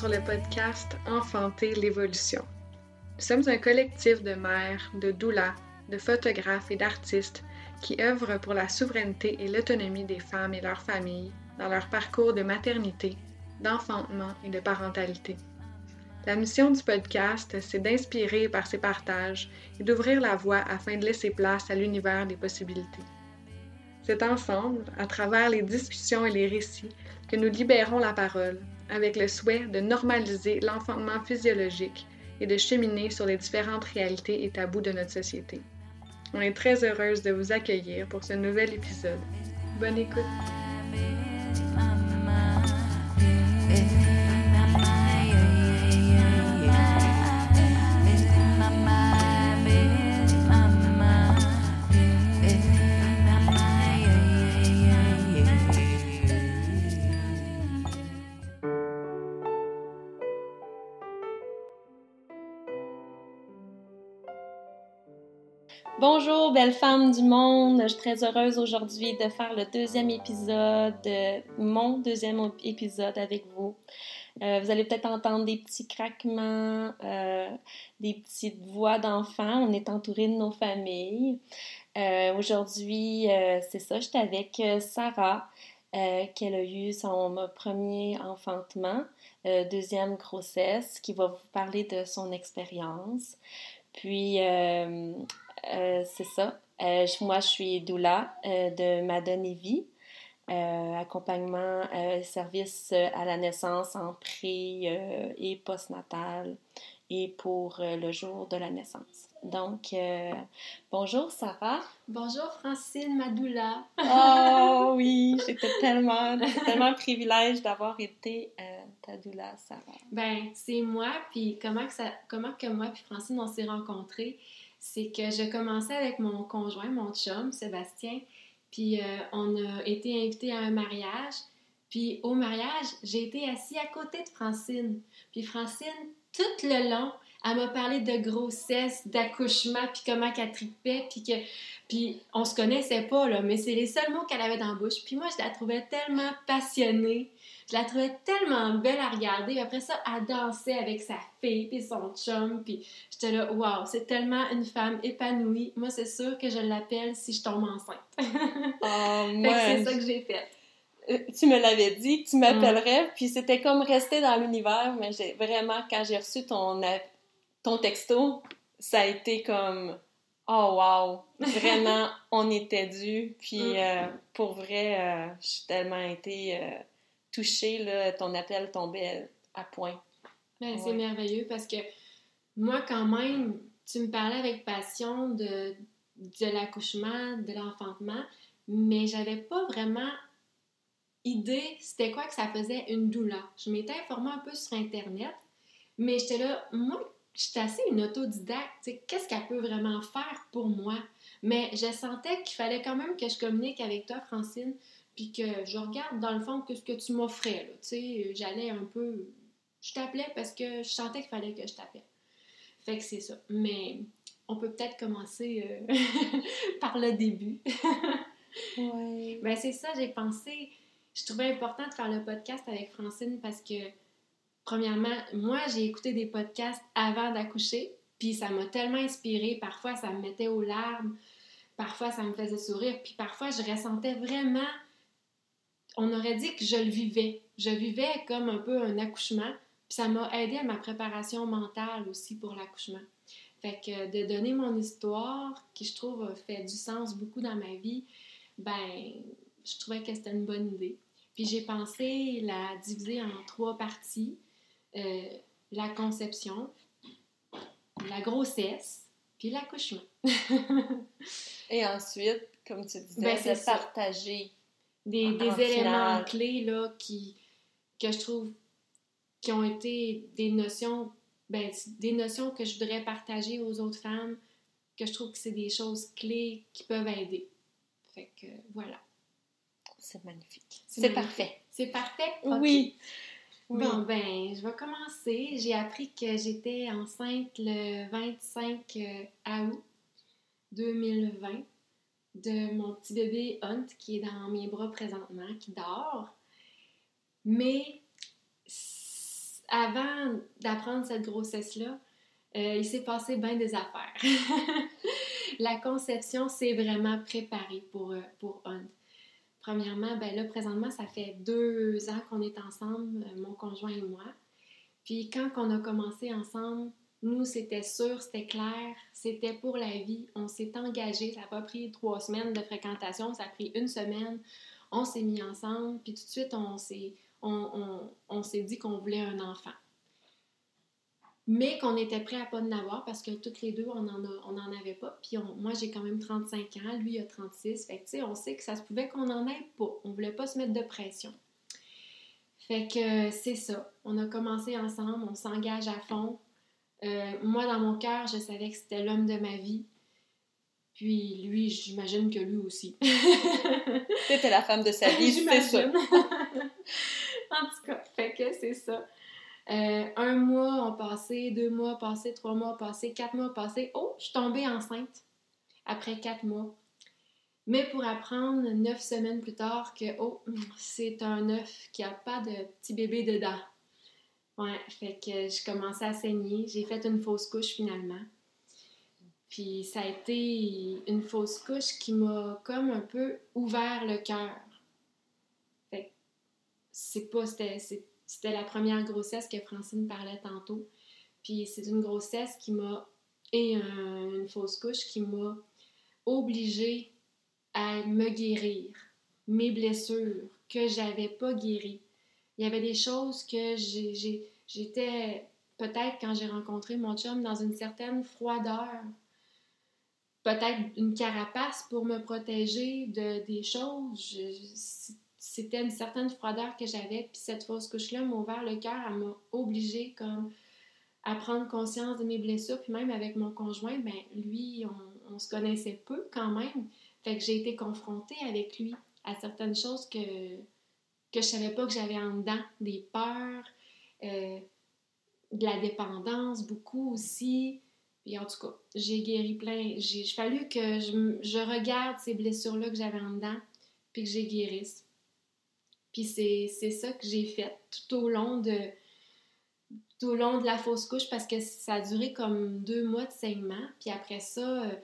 Sur le podcast Enfanter l'évolution. Nous sommes un collectif de mères, de doulas, de photographes et d'artistes qui œuvrent pour la souveraineté et l'autonomie des femmes et leurs familles dans leur parcours de maternité, d'enfantement et de parentalité. La mission du podcast, c'est d'inspirer par ces partages et d'ouvrir la voie afin de laisser place à l'univers des possibilités. C'est ensemble, à travers les discussions et les récits, que nous libérons la parole, avec le souhait de normaliser l'enfantement physiologique et de cheminer sur les différentes réalités et tabous de notre société. On est très heureuse de vous accueillir pour ce nouvel épisode. Bonne écoute! Bonjour, belle femme du monde. Je suis très heureuse aujourd'hui de faire le deuxième épisode, mon deuxième épisode avec vous. Euh, vous allez peut-être entendre des petits craquements, euh, des petites voix d'enfants. On est entouré de nos familles. Euh, aujourd'hui, c'est ça, j'étais avec Sarah, qu'elle a eu son premier enfantement, deuxième grossesse, qui va vous parler de son expérience. Puis, c'est ça. Euh, moi, je suis doula euh, de Madone et Vie. accompagnement, service à la naissance en pré et postnatal et pour le jour de la naissance. Donc, bonjour Sarah. Bonjour Francine Madoula. oh oui, j'étais tellement, tellement privilège d'avoir été ta doula, Sarah. Ben, c'est moi, puis comment que, ça, comment que moi puis Francine, on s'est rencontrés c'est que je commençais avec mon conjoint, mon chum, Sébastien, puis euh, on a été invités à un mariage. Puis au mariage, j'ai été assis à côté de Francine. Puis Francine, tout le long, elle m'a parlé de grossesse, d'accouchement, puis comment qu'elle tripait, puis que... Puis on se connaissait pas, là, mais c'est les seuls mots qu'elle avait dans la bouche. Puis moi, je la trouvais tellement passionnée. Je la trouvais tellement belle à regarder. Après ça, elle dansait avec sa fille puis son chum. Puis j'étais là, waouh, c'est tellement une femme épanouie. Moi, c'est sûr que je l'appelle si je tombe enceinte. oh, c'est ça que j'ai fait. Euh, tu me l'avais dit tu m'appellerais, puis c'était comme rester dans l'univers, mais j'ai vraiment, quand j'ai reçu ton, ton texto, ça a été comme Oh wow! Vraiment, on était dû. Puis mm. euh, pour vrai, euh, j'ai tellement été touchée, là, ton appel tombait à point. Ben, c'est merveilleux parce que moi, quand même, tu me parlais avec passion de, de l'accouchement, de l'enfantement, mais j'avais pas vraiment idée c'était quoi que ça faisait une doula. Je m'étais informée un peu sur Internet, mais j'étais là, moi, j'étais assez une autodidacte. Qu'est-ce qu'elle peut vraiment faire pour moi? Mais je sentais qu'il fallait quand même que je communique avec toi, Francine, puis que je regarde dans le fond que ce que tu m'offrais. Tu sais, j'allais un peu. Je t'appelais parce que je sentais qu'il fallait que je t'appelle. Fait que c'est ça. Mais on peut peut-être commencer euh, par le début. ouais. Ben c'est ça, j'ai pensé. Je trouvais important de faire le podcast avec Francine parce que, premièrement, moi, j'ai écouté des podcasts avant d'accoucher, puis ça m'a tellement inspirée. Parfois, ça me mettait aux larmes, parfois, ça me faisait sourire, puis parfois, je ressentais vraiment on aurait dit que je le vivais. Je vivais comme un peu un accouchement, puis ça m'a aidé à ma préparation mentale aussi pour l'accouchement. Fait que de donner mon histoire, qui je trouve fait du sens beaucoup dans ma vie, ben, je trouvais que c'était une bonne idée. Puis j'ai pensé la diviser en trois parties. Euh, la conception, la grossesse, puis l'accouchement. Et ensuite, comme tu disais, ben, de partager des, éléments clés là, qui, que je trouve qui ont été des notions, ben, des notions que je voudrais partager aux autres femmes, que je trouve que c'est des choses clés qui peuvent aider. Fait que voilà. C'est magnifique. C'est parfait. C'est parfait? Oui. Bon, ben, je vais commencer. J'ai appris que j'étais enceinte le 25 euh, août 2020 de mon petit bébé Hunt qui est dans mes bras présentement, qui dort. Mais avant d'apprendre cette grossesse-là, euh, il s'est passé bien des affaires. la conception s'est vraiment préparée pour, euh, pour Hunt. Premièrement, ben là, présentement, ça fait deux ans qu'on est ensemble, euh, mon conjoint et moi. Puis quand on a commencé ensemble, nous, c'était sûr, c'était clair, c'était pour la vie. On s'est engagé. Ça n'a pas pris trois semaines de fréquentation, ça a pris une semaine. On s'est mis ensemble, puis tout de suite, on s'est, on, on s'est dit qu'on voulait un enfant mais qu'on était prêt à pas en avoir parce que toutes les deux, on n'en on en avait pas. Puis moi, j'ai quand même 35 ans, lui il a 36. Fait que, tu sais, on sait que ça se pouvait qu'on en ait pas. On voulait pas se mettre de pression. Fait que c'est ça. On a commencé ensemble, on s'engage à fond. Euh, moi, dans mon cœur, je savais que c'était l'homme de ma vie. Puis lui, j'imagine que lui aussi. C'était la femme de sa vie, c'est ça. en tout cas, fait que c'est ça. Euh, un mois ont passé, deux mois passé, trois mois passé, quatre mois passé. Oh, je suis tombée enceinte après quatre mois. Mais pour apprendre neuf semaines plus tard que, oh, c'est un œuf qui n'a pas de petit bébé dedans. Ouais, fait que je commençais à saigner. J'ai fait une fausse couche finalement. Puis ça a été une fausse couche qui m'a comme un peu ouvert le cœur. Fait c'est pas, c'était, c'était la première grossesse que Francine parlait tantôt. Puis c'est une grossesse qui m'a, et une fausse couche qui m'a obligée à me guérir. Mes blessures que j'avais pas guéries. Il y avait des choses que j'étais peut-être quand j'ai rencontré mon chum dans une certaine froideur. Peut-être une carapace pour me protéger de des choses c'était une certaine froideur que j'avais. Puis cette fausse couche-là m'a ouvert le cœur, elle m'a obligée comme à prendre conscience de mes blessures. Puis même avec mon conjoint, ben lui, on, se connaissait peu quand même. Fait que j'ai été confrontée avec lui à certaines choses que, que je savais pas que j'avais en dedans. Des peurs, euh, de la dépendance, beaucoup aussi. Puis en tout cas, j'ai guéri plein. J'ai fallu que je, regarde ces blessures-là que j'avais en dedans, puis que j'ai guérisse. Puis c'est ça que j'ai fait tout au long de tout au long de la fausse couche parce que ça a duré comme deux mois de saignement. Puis après ça, euh,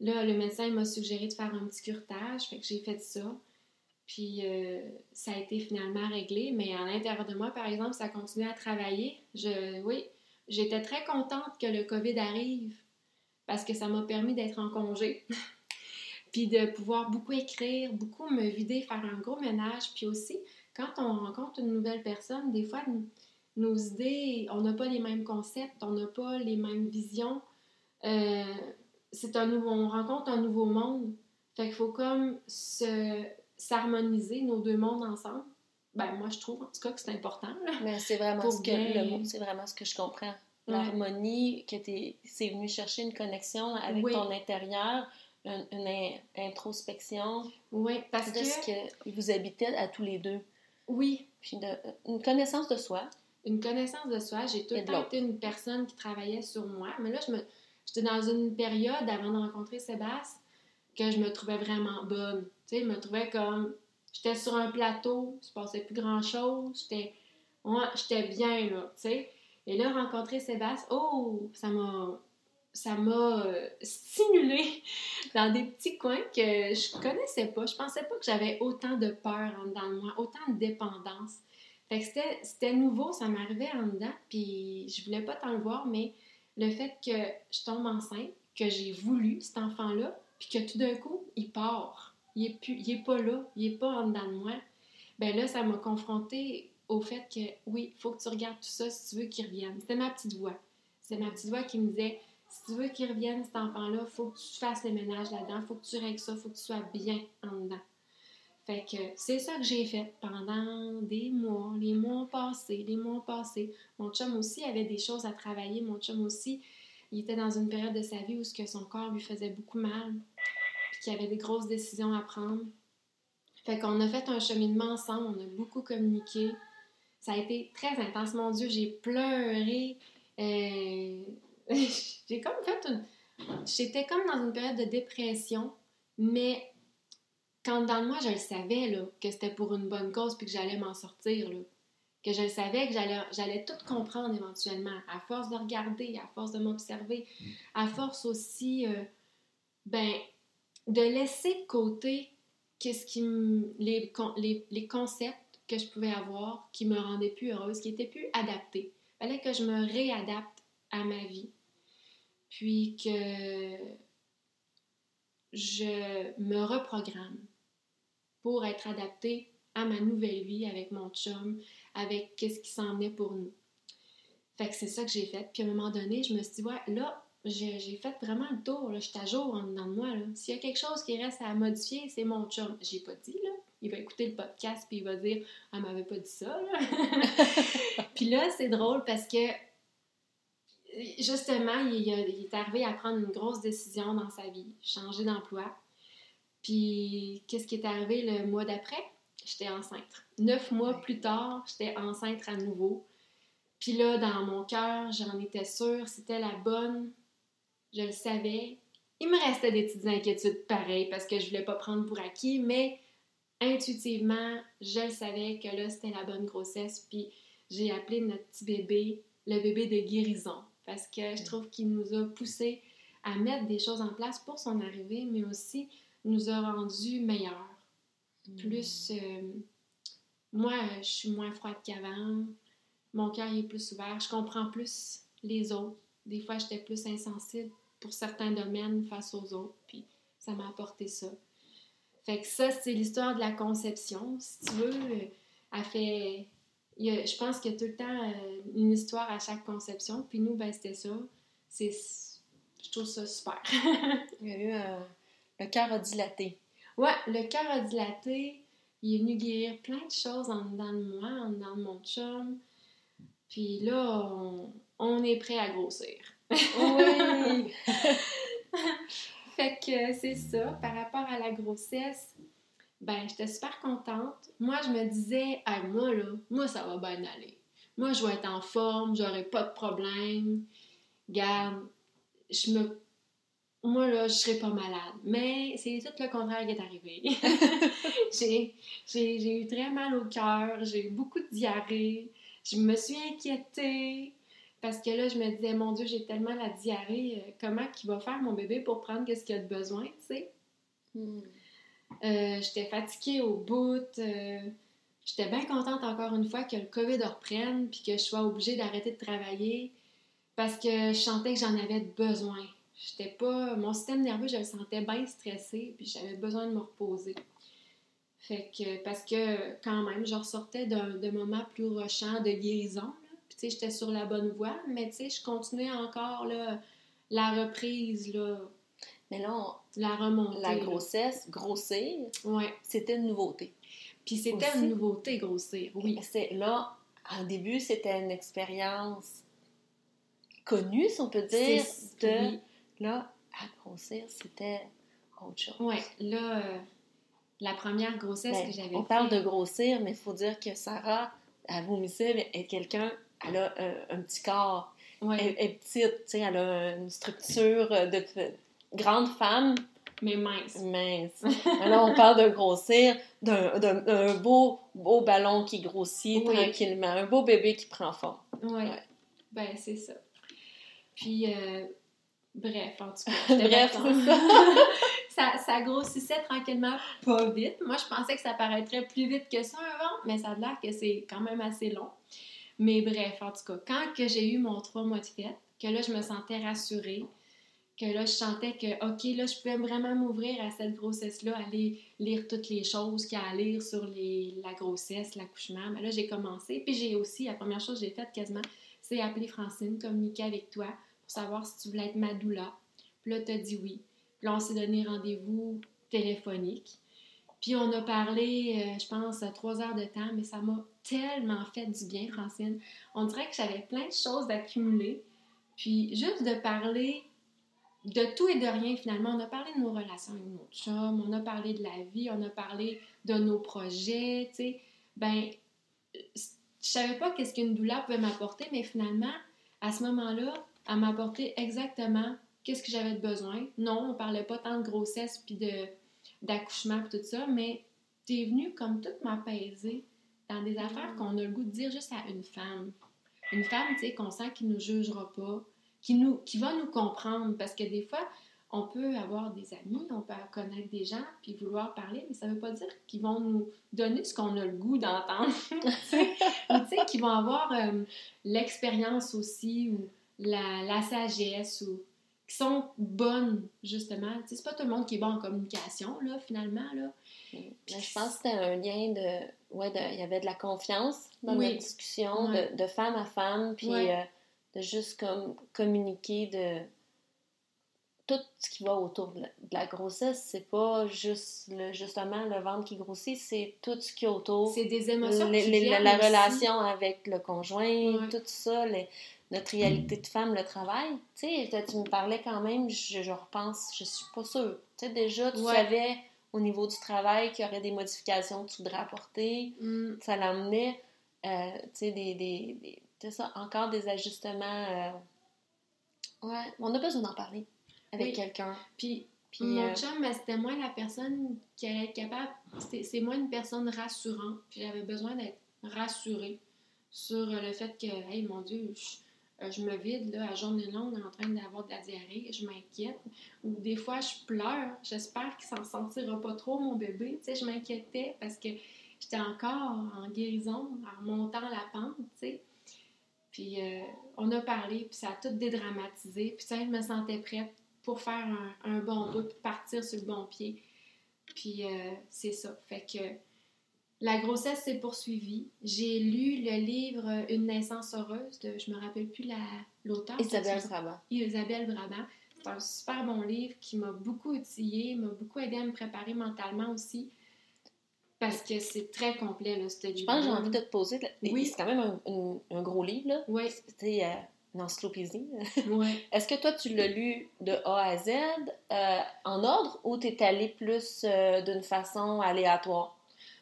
là, le médecin m'a suggéré de faire un petit curtage. Fait que j'ai fait ça. Puis euh, ça a été finalement réglé. Mais à l'intérieur de moi, par exemple, ça a continué à travailler. Oui, j'étais très contente que le COVID arrive parce que ça m'a permis d'être en congé. puis de pouvoir beaucoup écrire, beaucoup me vider, faire un gros ménage. Puis aussi, quand on rencontre une nouvelle personne, des fois, nos idées, on n'a pas les mêmes concepts, on n'a pas les mêmes visions. Euh, c'est un nouveau, on rencontre un nouveau monde. Fait qu'il faut comme se, s'harmoniser nos deux mondes ensemble. Ben, moi, je trouve en tout cas que c'est important. Mais c'est vraiment, ce que, c'est vraiment ce que je comprends. L'harmonie, que c'est venu chercher une connexion avec ton intérieur, une, introspection. Oui, parce de ce que vous habitez à tous les deux. Oui. Puis une connaissance de soi. Une connaissance de soi. J'ai tout le temps été une personne qui travaillait sur moi. Mais là, j'étais dans une période avant de rencontrer Sébastien que je me trouvais vraiment bonne. Tu sais, je me trouvais comme. J'étais sur un plateau, il se passait plus grand-chose. J'étais, j'étais bien, là, tu sais. Et là, rencontrer Sébastien, oh, ça m'a ça m'a euh, stimulé dans des petits coins que je connaissais pas. Je pensais pas que j'avais autant de peur en dedans de moi, autant de dépendance. C'était nouveau, ça m'arrivait en dedans, puis je voulais pas tant le voir, mais le fait que je tombe enceinte, que j'ai voulu cet enfant-là, puis que tout d'un coup, il part. Il est, plus, il est pas là, il est pas en dedans de moi. Ben là, ça m'a confronté au fait que oui, il faut que tu regardes tout ça si tu veux qu'il revienne. C'était ma petite voix. C'était ma petite voix qui me disait si tu veux qu'il revienne, cet enfant-là, il faut que tu fasses le ménage là-dedans, faut que tu règles ça, il faut que tu sois bien en dedans. Fait que c'est ça que j'ai fait pendant des mois, les mois passés, les mois passés. Mon chum aussi avait des choses à travailler. Mon chum aussi, il était dans une période de sa vie où que son corps lui faisait beaucoup mal, puis qu'il avait des grosses décisions à prendre. Fait qu'on a fait un cheminement ensemble, on a beaucoup communiqué. Ça a été très intense. Mon Dieu, j'ai pleuré. Euh, j'ai comme fait une. J'étais comme dans une période de dépression, mais quand dans moi, je le savais, là, que c'était pour une bonne cause puis que j'allais m'en sortir, là. que je savais que j'allais tout comprendre éventuellement, à force de regarder, à force de m'observer, à force aussi, euh, ben, de laisser de côté qu'est-ce qui les, les, les, concepts que je pouvais avoir qui me rendaient plus heureuse, qui étaient plus adaptés. Il fallait que je me réadapte à ma vie, puis que je me reprogramme pour être adaptée à ma nouvelle vie avec mon chum, avec qu'est-ce qui s'en est pour nous. Fait que c'est ça que j'ai fait. Puis à un moment donné, je me suis dit, ouais, là, j'ai fait vraiment le tour. Là. Je suis à jour en dedans de moi. S'il y a quelque chose qui reste à modifier, c'est mon chum. J'ai pas dit, là. Il va écouter le podcast puis il va dire, elle m'avait pas dit ça, là. puis là, c'est drôle parce que justement, il, il, est arrivé à prendre une grosse décision dans sa vie, changer d'emploi. Puis, qu'est-ce qui est arrivé le mois d'après? J'étais enceinte. Neuf mois plus tard, j'étais enceinte à nouveau. Puis là, dans mon cœur, j'en étais sûre, c'était la bonne. Je le savais. Il me restait des petites inquiétudes pareilles parce que je voulais pas prendre pour acquis, mais intuitivement, je le savais que là, c'était la bonne grossesse. Puis j'ai appelé notre petit bébé le bébé de guérison parce que je trouve qu'il nous a poussé à mettre des choses en place pour son arrivée, mais aussi nous a rendus meilleurs. Mm. Plus. Euh, moi, je suis moins froide qu'avant. Mon cœur est plus ouvert. Je comprends plus les autres. Des fois, j'étais plus insensible pour certains domaines face aux autres. Puis ça m'a apporté ça. Fait que ça, c'est l'histoire de la conception. Si tu veux, elle fait. Je pense qu'il y a tout le temps euh, une histoire à chaque conception. Puis nous, ben, c'était ça. C'est, je trouve ça super. Il y a eu euh, le cœur a dilaté. Ouais, le cœur a dilaté. Il est venu guérir plein de choses en dedans de moi, en dedans de mon chum. Puis là, on, est prêt à grossir. Oui! fait que c'est ça. Par rapport à la grossesse, ben, j'étais super contente. Moi, je me disais, moi, là, moi, ça va bien aller. Moi, je vais être en forme, j'aurai pas de problème. Garde, je me moi, là, je serais pas malade. Mais c'est tout le contraire qui est arrivé. j'ai eu très mal au cœur, j'ai eu beaucoup de diarrhée, je me suis inquiétée parce que là, je me disais, mon Dieu, j'ai tellement la diarrhée, euh, comment qu'il va faire mon bébé pour prendre ce qu'il a de besoin, tu sais? Hmm. Euh, j'étais fatiguée au bout. Euh, j'étais bien contente encore une fois que le COVID reprenne puis que je sois obligée d'arrêter de travailler parce que je sentais que j'en avais besoin. J'étais pas. Mon système nerveux, je le sentais bien stressé, puis j'avais besoin de me reposer. Fait que, parce que quand même, je ressortais d'un moment plus rushant de guérison. Puis, j'étais sur la bonne voie, mais tu je continuais encore la reprise, là. Mais là, la remontée. La grossesse, grossir, ouais. c'était une nouveauté. Puis c'était une nouveauté, grossir, oui. C'est, là, au début, c'était une expérience connue, si on peut dire, de Là, à grossir, c'était autre chose. Oui, là, euh, la première grossesse ben, que j'avais On parle de grossir, mais il faut dire que Sarah, elle vomissait, est quelqu'un, elle a un, petit corps. Elle, est petite, tu sais, elle a une structure de, grande femme. Mais mince. Mince. là, on parle de grossir, d'un beau, beau ballon qui grossit tranquillement, un beau bébé qui prend forme. Oui. Ouais. Ben, c'est ça. Puis, euh, Bref, en tout cas. Bref, ça. ça, grossissait tranquillement, pas vite. Moi, je pensais que ça paraîtrait plus vite que ça avant, mais ça a l'air que c'est quand même assez long. Mais bref, en tout cas, quand que j'ai eu mon trois mois de fête, que là, je me sentais rassurée, que là, je sentais que, OK, là, je pouvais vraiment m'ouvrir à cette grossesse-là, aller lire toutes les choses qu'il y a à lire sur les, la grossesse, l'accouchement. Mais là, j'ai commencé. Puis j'ai aussi, la première chose que j'ai faite quasiment, c'est appeler Francine, communiquer avec toi pour savoir si tu voulais être ma doula. Puis là, tu as dit oui. Puis là, on s'est donné rendez-vous téléphonique. Puis on a parlé, euh, je pense, trois heures de temps, mais ça m'a tellement fait du bien, Francine. On dirait que j'avais plein de choses d'accumuler. Puis juste de parler de tout et de rien, finalement. On a parlé de nos relations avec notre chum, on a parlé de la vie, on a parlé de nos projets, tu sais. Ben, je savais pas qu'est-ce qu'une doula pouvait m'apporter, mais finalement, à ce moment-là, à m'apporter exactement qu'est-ce que j'avais de besoin. Non, on parlait pas tant de grossesse puis de d'accouchement tout ça, mais tu es venu comme tout m'apaiser dans des affaires qu'on a le goût de dire juste à une femme. Une femme, tu sais, qu'on sent qui nous jugera pas, qui, nous, qui va nous comprendre. Parce que des fois, on peut avoir des amis, on peut connaître des gens, puis vouloir parler, mais ça veut pas dire qu'ils vont nous donner ce qu'on a le goût d'entendre. tu sais, qu'ils vont avoir euh, l'expérience aussi, ou la, la sagesse, ou qui sont bonnes, justement. Tu sais, c'est pas tout le monde qui est bon en communication, là, finalement, là. Je pense que c'était un lien de. Ouais, de- il y avait de la confiance dans Oui. notre discussion, Ouais. de, de femme à femme, puis Ouais. euh, de juste comme communiquer de tout ce qui va autour de la, de la grossesse. C'est pas juste le, justement le ventre qui grossit, c'est tout ce qui est autour. C'est des émotions qui les- la relation avec le conjoint, Ouais. tout ça, les- notre réalité de femme, le travail. Tu sais, tu me parlais quand même, je, je repense, je suis pas sûre. Tu sais, déjà, tu Ouais. savais au niveau du travail qu'il y aurait des modifications que tu voudrais apporter. Mm. Ça l'emmenait, euh, tu sais, des, des, des- c'est ça, encore des ajustements. euh, Ouais, on a besoin d'en parler avec Oui. quelqu'un. Puis, Puis, mon euh, chum, ben, c'était moi la personne qui allait être capable. C'est c'est moi une personne rassurante. Puis j'avais besoin d'être rassurée sur le fait que, hey, mon Dieu, je, euh, je me vide là, à journée longue en train d'avoir de la diarrhée. Je m'inquiète. Ou des fois, je pleure. J'espère qu'il s'en sentira pas trop, mon bébé. Tu sais, je m'inquiétais parce que j'étais encore en guérison, en montant la pente, tu sais. Puis euh, on a parlé, puis ça a tout dédramatisé. Puis ça, je me sentais prête pour faire un, un bon bout, puis partir sur le bon pied. Puis euh, c'est ça. Fait que la grossesse s'est poursuivie. J'ai lu le livre Une naissance heureuse de, je me rappelle plus la- l'auteur. Isabelle Brabant. Isabelle Brabant. C'est un super bon livre qui m'a beaucoup outillée, m'a beaucoup aidé à me préparer mentalement aussi. Parce que c'est très complet, là, ce livre. Je pense que j'ai envie de te poser. Oui. C'est quand même un, un- un gros livre, là. Oui, C'est euh, une encyclopédie. oui. Est-ce que toi, tu l'as lu de A à Z euh, en ordre ou t'es allé plus euh, d'une façon aléatoire?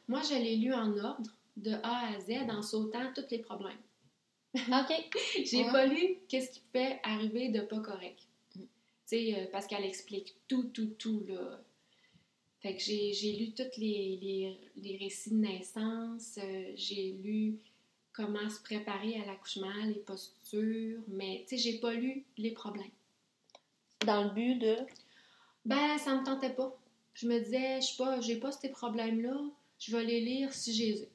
Moi, je l'ai lu en ordre, de A à Z, en sautant tous les problèmes. OK. J'ai Ouais. pas lu qu'est-ce qui peut arriver de pas correct. Mm. Tu sais, euh, parce qu'elle explique tout, tout, tout, là. Fait que j'ai j'ai lu tous les, les, les récits de naissance, euh, j'ai lu comment se préparer à l'accouchement, les postures, mais tu sais, j'ai pas lu les problèmes. Dans le but de? Ben, ça me tentait pas. Je me disais, je suis pas, j'ai pas ces problèmes-là, je vais les lire si j'ai ai.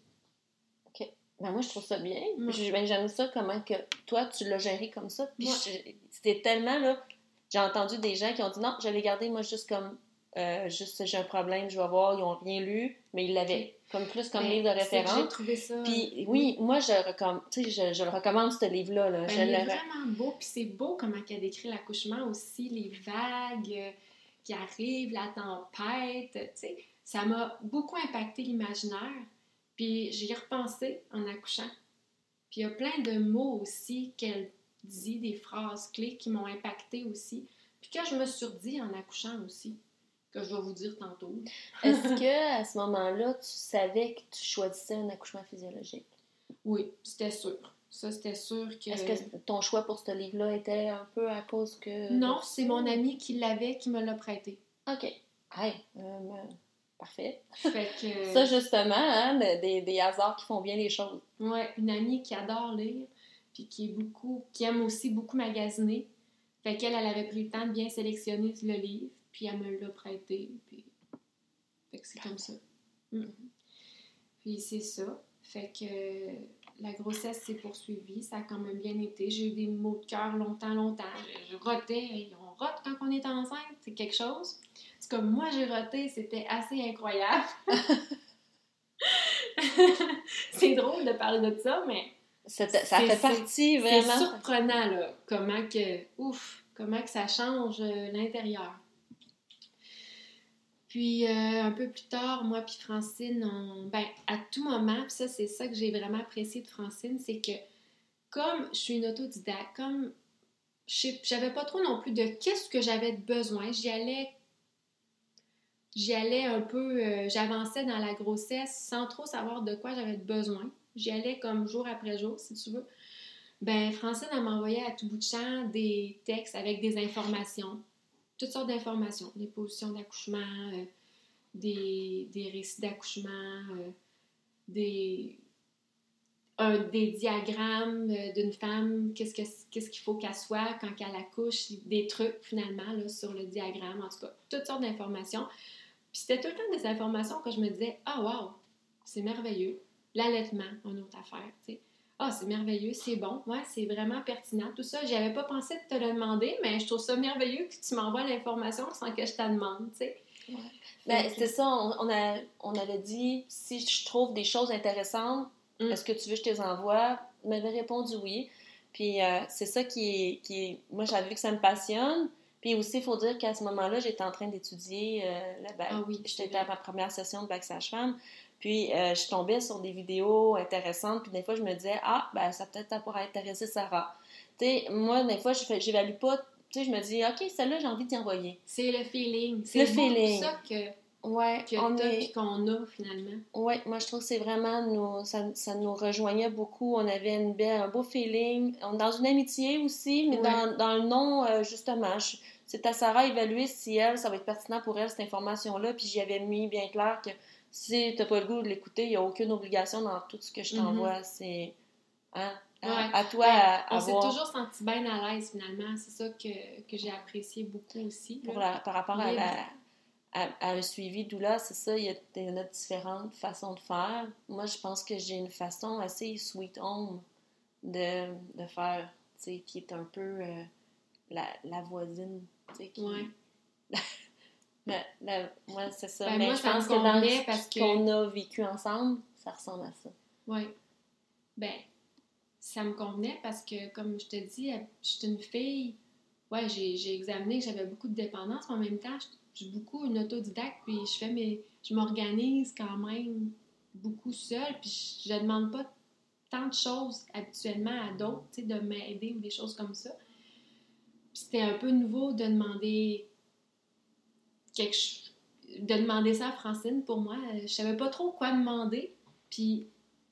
Ben moi, je trouve ça bien. Ben, J'aime ça, comment que toi, tu l'as géré comme ça. Puis Ouais. je- c'était tellement, là... J'ai entendu des gens qui ont dit non, je l'ai gardé, moi, juste comme... euh, juste, j'ai un problème, je vais voir, ils ont rien lu, mais ils l'avaient comme plus comme livre de référence. J'ai trouvé ça. Puis oui, moi, je, recomm... je, je le recommande, ce livre-là. Là. Ben, il est le- vraiment beau, puis c'est beau comment elle décrit l'accouchement aussi, les vagues euh, qui arrivent, la tempête, tu sais. Ça m'a beaucoup impacté l'imaginaire, puis j'y ai repensé en accouchant. Puis il y a plein de mots aussi qu'elle dit, des phrases clés qui m'ont impacté aussi, puis que je me suis redit en accouchant aussi, que je vais vous dire tantôt. Est-ce que à ce moment-là, tu savais que tu choisissais un accouchement physiologique? Oui, c'était sûr. Ça, c'était sûr que... Est-ce que ton choix pour ce livre-là était un peu à cause que... Non, c'est mon ami qui l'avait qui me l'a prêté. OK. Hey, euh, euh, parfait. Fait que... Ça, justement, hein, de- des, des hasards qui font bien les choses. Ouais, une amie qui adore lire, puis qui est beaucoup, qui aime aussi beaucoup magasiner. Fait qu'elle, elle avait pris le temps de bien sélectionner le livre, puis elle me l'a prêté, puis... Fait que c'est comme ça. Mm. Puis c'est ça. Fait que euh, la grossesse s'est poursuivie, ça a quand même bien été. J'ai eu des maux de cœur longtemps, longtemps. Je, je rotais, on rote quand on est enceinte, c'est quelque chose. C'est comme moi j'ai roté, c'était assez incroyable. c'est drôle de parler de ça, mais Ça C'est- fait c'est- partie c'est vraiment... surprenant, là, comment que, ouf, comment que ça change euh, l'intérieur. Puis, euh, un peu plus tard, moi puis Francine, ben, à tout moment, puis ça, c'est ça que j'ai vraiment apprécié de Francine, c'est que comme je suis une autodidacte, comme j'avais pas trop non plus de qu'est-ce que j'avais besoin, j'y allais j'y allais un peu, euh, j'avançais dans la grossesse sans trop savoir de quoi j'avais besoin. J'y allais comme jour après jour, si tu veux. Ben, Francine, m'envoyait à tout bout de champ des textes avec des informations, toutes sortes d'informations, des positions d'accouchement, euh, des, récits d'accouchement, euh, des, diagrammes euh, d'une femme, qu'est-ce que qu'est-ce qu'il faut qu'elle soit quand elle accouche, des trucs finalement là, sur le diagramme, en tout cas, toutes sortes d'informations. Puis c'était tout le temps des informations que je me disais, ah wow, c'est merveilleux. L'allaitement, une autre affaire, tu sais. Ah, c'est merveilleux, c'est bon, ouais, c'est vraiment pertinent, tout ça. J'avais pas pensé de te le demander, mais je trouve ça merveilleux que tu m'envoies l'information sans que je te demande, tu sais. Ben, c'est ça, on, a, on avait dit, si je trouve des choses intéressantes, Mm. est-ce que tu veux que je te les envoie? Il m'avait répondu oui. Puis euh, c'est ça qui est, qui est... Moi, j'avais vu que ça me passionne. Puis aussi, il faut dire qu'à ce moment-là, j'étais en train d'étudier euh, la bac. Ah oui, J'étais à ma première session de bac sage-femme. Puis euh, je tombais sur des vidéos intéressantes. Puis des fois, je me disais, ah, ben ça peut-être ça pourrait intéresser Sarah. Tu sais, moi, des fois, je j'évalue pas. Tu sais, je me dis, OK, celle-là, j'ai envie d'y envoyer. C'est le feeling. Le C'est beau feeling. ça que, Ouais, que on t'as est... puis qu'on a finalement. Ouais, moi je trouve que c'est vraiment nous, ça, ça nous rejoignait beaucoup. On avait une belle, un beau feeling. On est dans une amitié aussi, mais Ouais. dans, dans le nom, euh, justement, c'est à Sarah d'évaluer si elle, ça va être pertinent pour elle, cette information-là. Puis j'y avais mis bien clair que si t'as pas le goût de l'écouter, il n'y a aucune obligation dans tout ce que je t'envoie. C'est hein, à. Ouais. à toi à, à on s'est toujours senti bien à l'aise finalement. C'est ça que, que j'ai apprécié beaucoup aussi. pour la- par rapport à, la, à, un suivi doula, c'est ça, il y, y en a différentes façons de faire. Moi, je pense que j'ai une façon assez sweet home de, de faire, tu sais, qui est un peu euh, la, la voisine, tu sais, qui... Ouais. Moi, c'est ça. Ben, Mais moi, je ça pense que dans parce que- qu'on a vécu ensemble, ça ressemble à ça. Oui. Ben, ça me convenait parce que, comme je te dis, je suis une fille. Ouais, j'ai j'ai examiné que j'avais beaucoup de dépendance, mais en même temps, je suis beaucoup une autodidacte, puis je fais mes. Je m'organise quand même beaucoup seule, puis je, je demande pas tant de choses habituellement à d'autres, tu sais, de m'aider ou des choses comme ça. Puis c'était un peu nouveau de demander de demander ça à Francine pour moi. Euh, Je savais pas trop quoi demander. Puis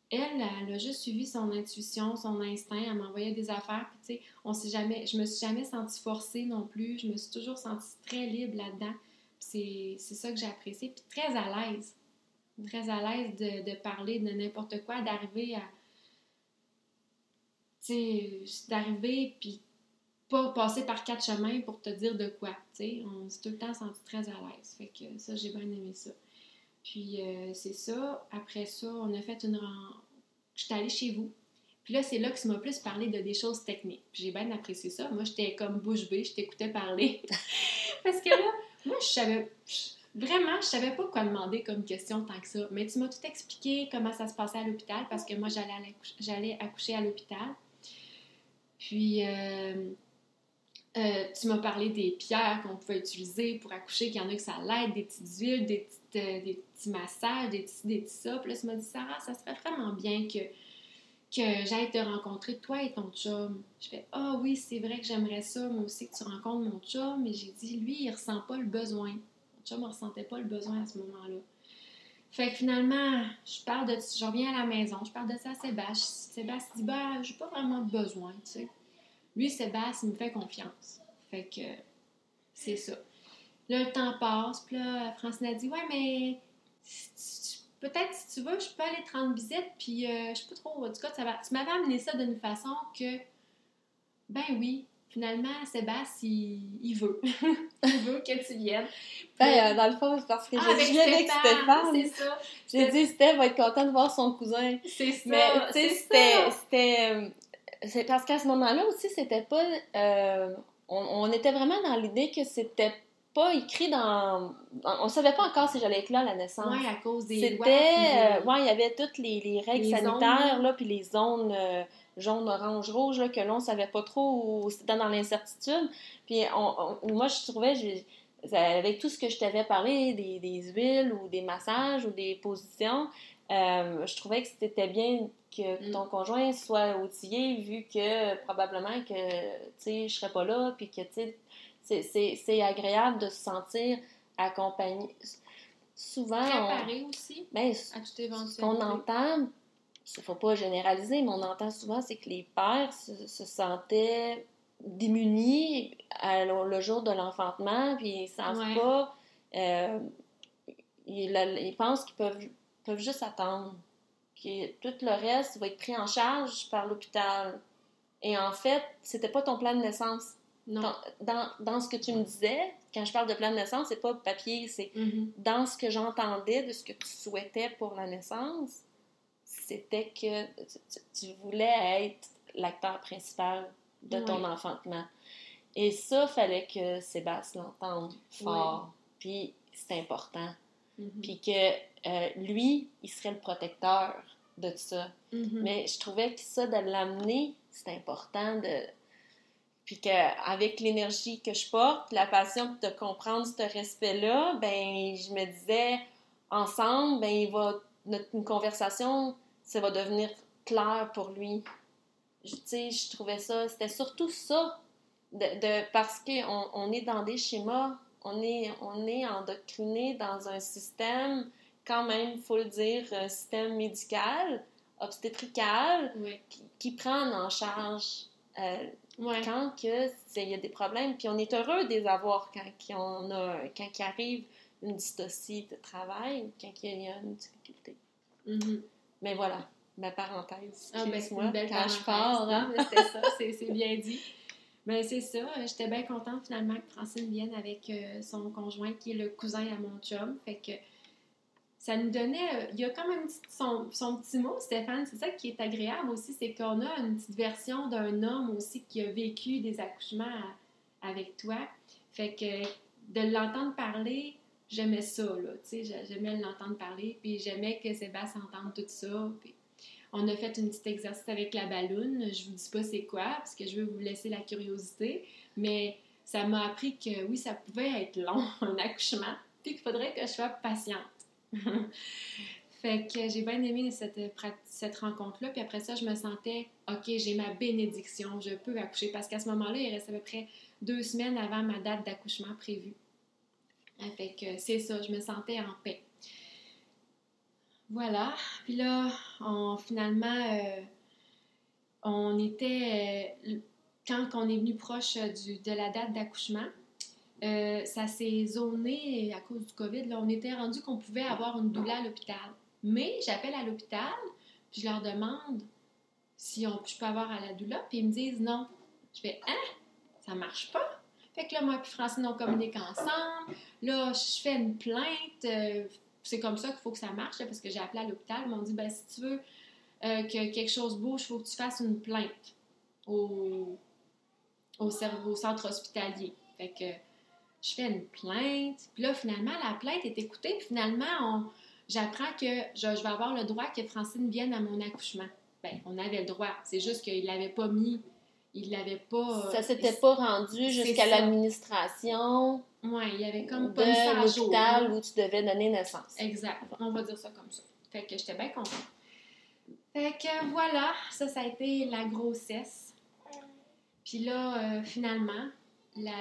elle, elle a juste suivi son intuition, son instinct. Elle m'envoyait des affaires. Puis tu sais, on s'est jamais, je me suis jamais sentie forcée non plus. Je me suis toujours sentie très libre là-dedans. C'est ça que j'ai apprécié. Puis très à l'aise. Très à l'aise de, de parler de n'importe quoi, d'arriver à. Tu sais, d'arriver puis pas passer par quatre chemins pour te dire de quoi. On s'est tout le temps senti très à l'aise. Fait que ça, j'ai bien aimé ça. Puis euh, c'est ça. Après ça, on a fait une ren... J'étais allée chez vous. Puis là, c'est là que tu m'as plus parlé de des choses techniques. J'ai bien apprécié ça. Moi, j'étais comme bouche bée, je t'écoutais parler. Parce que là, moi, je savais... Vraiment, je savais pas quoi demander comme question tant que ça. Mais tu m'as tout expliqué comment ça se passait à l'hôpital parce que moi, j'allais accoucher à l'hôpital. Puis, euh, euh, tu m'as parlé des pierres qu'on pouvait utiliser pour accoucher, qu'il y en a que ça l'aide, des petites huiles, des, euh, petits massages, des petits, des petits ça. Puis là, tu m'as dit, Sarah, ça serait vraiment bien que, que j'aille te rencontrer, toi et ton chum. Je fais, ah oui, c'est vrai que j'aimerais ça, moi aussi, que tu rencontres mon chum. Mais j'ai dit, lui, il ressent pas le besoin. Mon chum ne ressentait pas le besoin à ce moment-là. Fait que finalement, je parle de je reviens à la maison, je parle de ça à Sébastien. Sébastien dit bah j'ai pas vraiment besoin, tu sais. Lui, Sébastien, il me fait confiance. Fait que c'est ça. Là, le temps passe, puis là, Francine a dit Ouais, mais si peut-être si tu veux, je peux aller te rendre visite, puis euh, je sais pas trop. Ça va- tu m'avais amené ça d'une façon que, ben oui, finalement, Sébastien, il, il veut. il veut que tu viennes. Ben, euh, dans le fond, c'est parce que Ah, je avec suis avec Stéphane, Stéphane. c'est ça. J'ai dit, Steph va être content de voir son cousin. C'est ça. Mais, tu sais, c'est c'était. C'est parce qu'à ce moment-là aussi, c'était pas. euh, on, on était vraiment dans l'idée que c'était pas écrit dans. On, savait pas encore si j'allais être là à la naissance. Ouais, à cause des C'était. euh, ouais, il y avait toutes les, les règles Les sanitaires, zones. là, puis les zones euh, jaune, orange, rouge, là, que l'on savait pas trop où c'était dans l'incertitude. Puis on, on- moi, je trouvais. avec tout ce que je t'avais parlé, des, des huiles ou des massages ou des positions, euh, je trouvais que c'était bien que Mm. ton conjoint soit outillé vu que probablement que tu sais je serais pas là puis que tu sais c'est- agréable de se sentir accompagné souvent on, Préparé aussi ben, à toute éventualité. ce qu'on entend il faut pas généraliser mais on entend souvent c'est que les pères se, se sentaient démunis à le, le jour de l'enfantement puis ils savent Ouais. pas euh, ils, ils pensent qu'ils peuvent peuvent juste attendre que tout le reste va être pris en charge par l'hôpital. Et en fait, c'était pas ton plan de naissance. Non. Dans, dans, ce que tu me disais, quand je parle de plan de naissance, c'est pas papier, c'est Mhm. dans ce que j'entendais de ce que tu souhaitais pour la naissance, c'était que tu, tu- voulais être l'acteur principal de ton enfantement. Et ça, fallait que Sébastien l'entende fort. Puis c'est important. Mhm. Puis que euh, lui, il serait le protecteur de tout ça. Mhm. Mais je trouvais que ça, de l'amener, c'est important de. Puis qu'avec l'énergie que je porte, la passion de comprendre ce respect-là, ben je me disais, ensemble, ben il va. Notre une conversation, ça va devenir clair pour lui. Je- Tu sais, je trouvais ça. C'était surtout ça. De, de- parce qu'on on est dans des schémas, on est, on est endoctriné dans un système, quand même, il faut le dire, un système médical, obstétrical, qui, qui prend en charge euh, Ouais. quand que c'est- il y a des problèmes. Puis on est heureux de les avoir quand en a, quand il arrive une dystocie de travail, quand il y a une difficulté. Mhm. Mais voilà, ma parenthèse. Ah, ben, c'est belle quand je pars, hein? C'était ça, c'est c'est bien dit. Ben, c'est ça. J'étais bien contente finalement que Francine vienne avec euh, son conjoint qui est le cousin à mon chum. Fait que ça nous donnait. euh, il y a un petit- son, son petit mot, Stéphane. C'est ça qui est agréable aussi, c'est qu'on a une petite version d'un homme aussi qui a vécu des accouchements avec toi. Fait que de l'entendre parler, j'aimais ça, là. Tu sais, j'a- j'aimais l'entendre parler, puis j'aimais que Sébastien entende tout ça. Puis on a fait un petit exercice avec la balloune. Je vous dis pas c'est quoi, parce que je veux vous laisser la curiosité. Mais ça m'a appris que oui, ça pouvait être long, un accouchement, puis qu'il faudrait que je sois patiente. fait que j'ai bien aimé cette, rencontre-là. Puis après ça, je me sentais, OK, j'ai ma bénédiction, je peux accoucher. Parce qu'à ce moment-là, il restait à peu près deux semaines avant ma date d'accouchement prévue. Ah, Fait que c'est ça, je me sentais en paix. Voilà. Puis là, on, finalement, euh, on était. euh, quand on est venu proche euh, de la date d'accouchement, euh, ça s'est zoné à cause du COVID. Là, on était rendu qu'on pouvait avoir une doula à l'hôpital. Mais j'appelle à l'hôpital, puis je leur demande si on, je peux avoir à la doula, puis ils me disent non. Je fais Hein? Ça marche pas? Fait que là, moi puis Francine, on communique ensemble. Là, je fais une plainte. euh, c'est comme ça qu'il faut que ça marche, là, parce que j'ai appelé à l'hôpital. Ils m'ont dit, ben, si tu veux euh, que quelque chose bouge, il faut que tu fasses une plainte au, au centre hospitalier. Fait que je fais une plainte. Puis là, finalement, la plainte est écoutée. Puis finalement, on- j'apprends que je, vais avoir le droit que Francine vienne à mon accouchement. Ben, on avait le droit. C'est juste qu'il l'avait pas mis. Il l'avait pas. Ça s'était pas rendu jusqu'à l'administration Ouais, il avait comme de pas jour. l'hôpital où tu devais donner naissance. Exact. On va dire ça comme ça. Fait que j'étais bien contente. Fait que voilà, ça, ça a été la grossesse. Puis là, euh, finalement, la-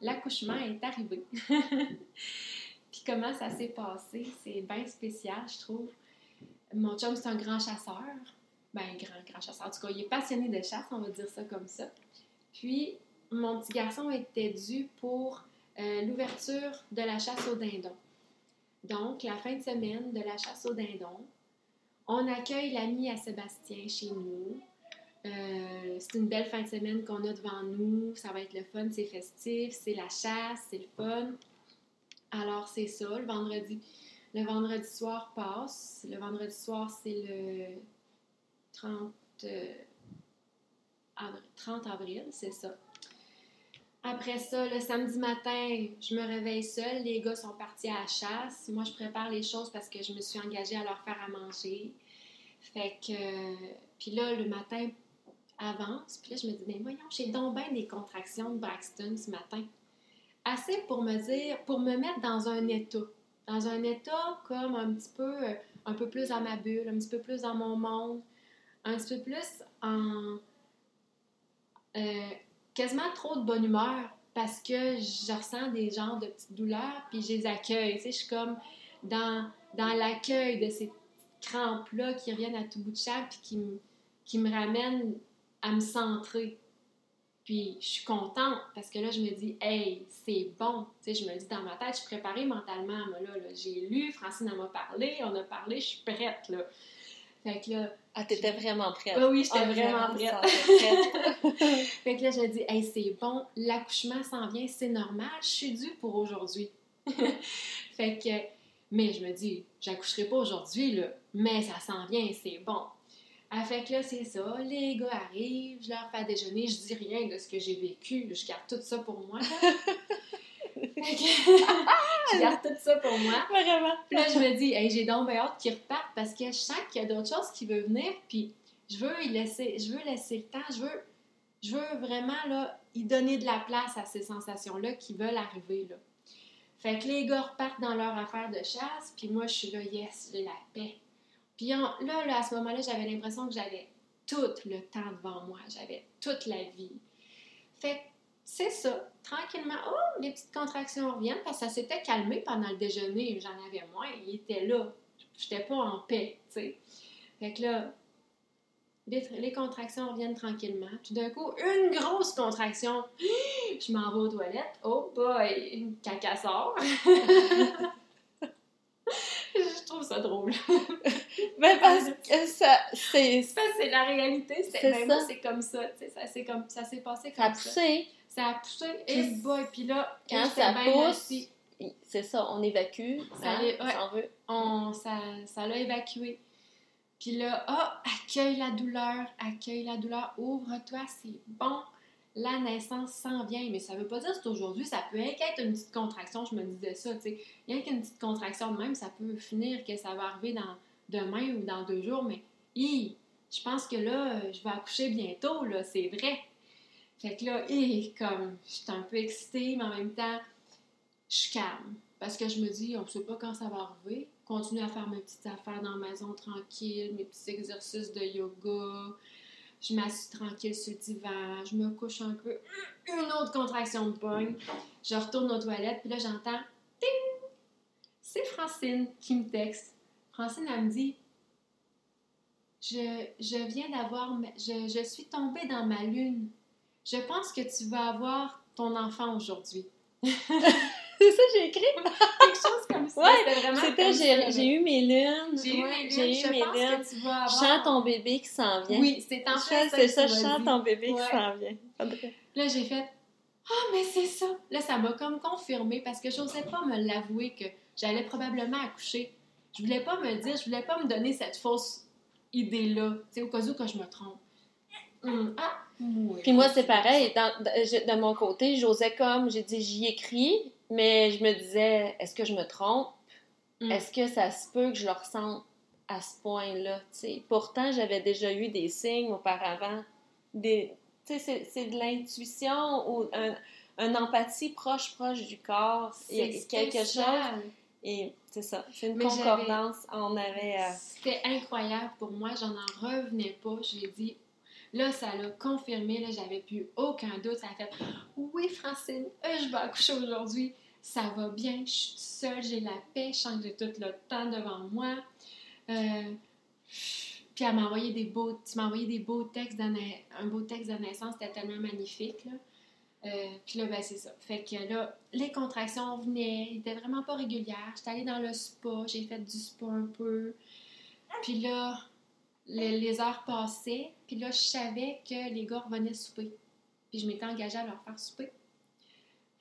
l'accouchement est arrivé. Puis comment ça s'est passé? C'est bien spécial, je trouve. Mon chum, c'est un grand chasseur. Ben, grand, grand chasseur. En tout cas, il est passionné de chasse, on va dire ça comme ça. Puis, mon petit garçon était dû pour euh, l'ouverture de la chasse au dindon. Donc, la fin de semaine de la chasse au dindon, on accueille l'ami à Sébastien chez nous. Euh, c'est une belle fin de semaine qu'on a devant nous. Ça va être le fun, c'est festif, c'est la chasse, c'est le fun. Alors, c'est ça, le vendredi. Le vendredi soir passe. Le vendredi soir, c'est le 30, euh, avril, 30 avril, c'est ça. Après ça, le samedi matin, je me réveille seule. Les gars sont partis à la chasse. Moi, je prépare les choses parce que je me suis engagée à leur faire à manger. Fait que. Puis là, le matin avance. Puis là, je me dis, mais voyons, j'ai donc bien des contractions de Braxton ce matin. Assez pour me dire, pour me mettre dans un état. Dans un état comme un petit peu, euh, un peu plus dans ma bulle, un petit peu plus dans mon monde, un petit peu plus en. euh, quasiment trop de bonne humeur parce que je ressens des genres de petites douleurs puis je les accueille. Tu sais, je suis comme dans, dans l'accueil de ces crampes-là qui reviennent à tout bout de champ puis qui qui me ramènent à me centrer. Puis je suis contente parce que là, je me dis, hey, c'est bon. Tu sais, je me dis dans ma tête, je suis préparée mentalement. Moi, là, là, j'ai lu, Francine m'a parlé, on a parlé, je suis prête, là. Fait que là, Ah, t'étais vraiment prête. Ah oui, j'étais Ah, vraiment me prête. fait que là, je dis, hey, c'est bon, l'accouchement s'en vient, c'est normal, je suis due pour aujourd'hui. fait que, mais je me dis, j'accoucherai pas aujourd'hui, là, mais ça s'en vient, c'est bon. Ah, fait que là, c'est ça, les gars arrivent, je leur fais à déjeuner, je dis rien de ce que j'ai vécu, je garde tout ça pour moi. je garde tout ça pour moi. Vraiment. Puis là, je me dis, hey, j'ai donc bien hâte qu'il reparte parce que je sens qu'il y a d'autres choses qui veulent venir. Puis je veux y laisser, je veux laisser le temps. Je veux, je veux vraiment là, y donner de la place à ces sensations-là qui veulent arriver. Là. Fait que les gars repartent dans leur affaire de chasse. Puis moi, je suis là, yes, j'ai la paix. Puis là, là, à ce moment-là, j'avais l'impression que j'avais tout le temps devant moi. J'avais toute la vie. Fait c'est ça. Tranquillement, oh, les petites contractions reviennent parce que ça s'était calmé pendant le déjeuner. J'en avais moins. Il était là. J'étais pas en paix, tu sais. Fait que là, les, contractions reviennent tranquillement. Tout d'un coup, une grosse contraction. Je m'en vais aux toilettes. Oh boy, caca sort. Je trouve ça drôle. Ben, parce que ça, c'est. Ça, c'est la réalité. C'est ben, c'est comme ça. Ça, c'est comme, ça s'est passé Ça a comme ça. poussé. Ça a poussé. Et Puis boy, puis là, Quand ça pousse, c'est ça, on évacue. Ça hein, ouais. on veut. on, ça, ça l'a évacué. Puis là, ah, accueille la douleur, accueille la douleur, ouvre-toi, c'est bon. La naissance s'en vient, mais ça veut pas dire que c'est aujourd'hui, ça peut qu'être une petite contraction, je me disais ça, tu sais. Rien qu'une petite contraction même, ça peut finir que ça va arriver dans demain ou dans deux jours, mais hi, je pense que là, je vais accoucher bientôt, là, c'est vrai. Fait que là, hi, comme, je suis un peu excitée, mais en même temps, je suis calme. Parce que je me dis, on ne sait pas quand ça va arriver. Continue à faire mes petites affaires dans la maison tranquille, mes petits exercices de yoga. Je m'assis tranquille sur le divan, je me couche un peu. Une autre contraction de pogne. Je retourne aux toilettes, puis là, j'entends Ting! C'est Francine qui me texte. Francine, elle me dit Je, viens d'avoir. Je, je suis tombée dans ma lune. Je pense que tu vas avoir ton enfant aujourd'hui. C'est ça, j'ai écrit. quelque chose comme ça. Ouais, C'était vraiment C'était, j'ai, eu mes lunes. J'ai eu mes lunes, J'ai eu je mes pense lunes. que tu vas avoir... sens ton bébé qui s'en vient. Oui, c'est en fait c'est ça, dit. ton bébé Ouais. qui s'en vient. Là, j'ai fait « Ah, mais c'est ça! » Là, ça m'a comme confirmé parce que j'osais pas me l'avouer que j'allais probablement accoucher. Je voulais pas me dire, je voulais pas me donner cette fausse idée-là, tu sais, au cas où que je me trompe. Hum, Ah! oui. Puis moi, c'est pareil. Dans- de, je- de mon côté, j'osais comme, j'ai dit, j'y écris, mais je me disais, est-ce que je me trompe? Mm. Est-ce que ça se peut que je le ressente à ce point-là? Pourtant, j'avais déjà eu des signes auparavant. Des, c'est, c'est de l'intuition ou un, une empathie proche, proche du corps. Il y a C'est quelque chose. Et c'est ça, c'est une Mais concordance. On avait. euh, C'était incroyable pour moi, j'en en revenais pas. J'ai dit, là, ça l'a confirmé, là, j'avais plus aucun doute. Ça a fait, oui, Francine, euh, je vais accoucher aujourd'hui. Ça va bien, je suis seule, j'ai la paix, je sens que j'ai tout le temps devant moi. Euh, puis elle m'a envoyé des beaux, tu m'as envoyé des beaux textes, de un beau texte de naissance, c'était tellement magnifique. Là. Euh, puis là, ben, c'est ça. Fait que là, les contractions venaient, ils étaient vraiment pas régulières. J'étais allée dans le spa, j'ai fait du spa un peu. Puis là, le- les heures passaient, puis là, je savais que les gars revenaient souper. Puis je m'étais engagée à leur faire souper.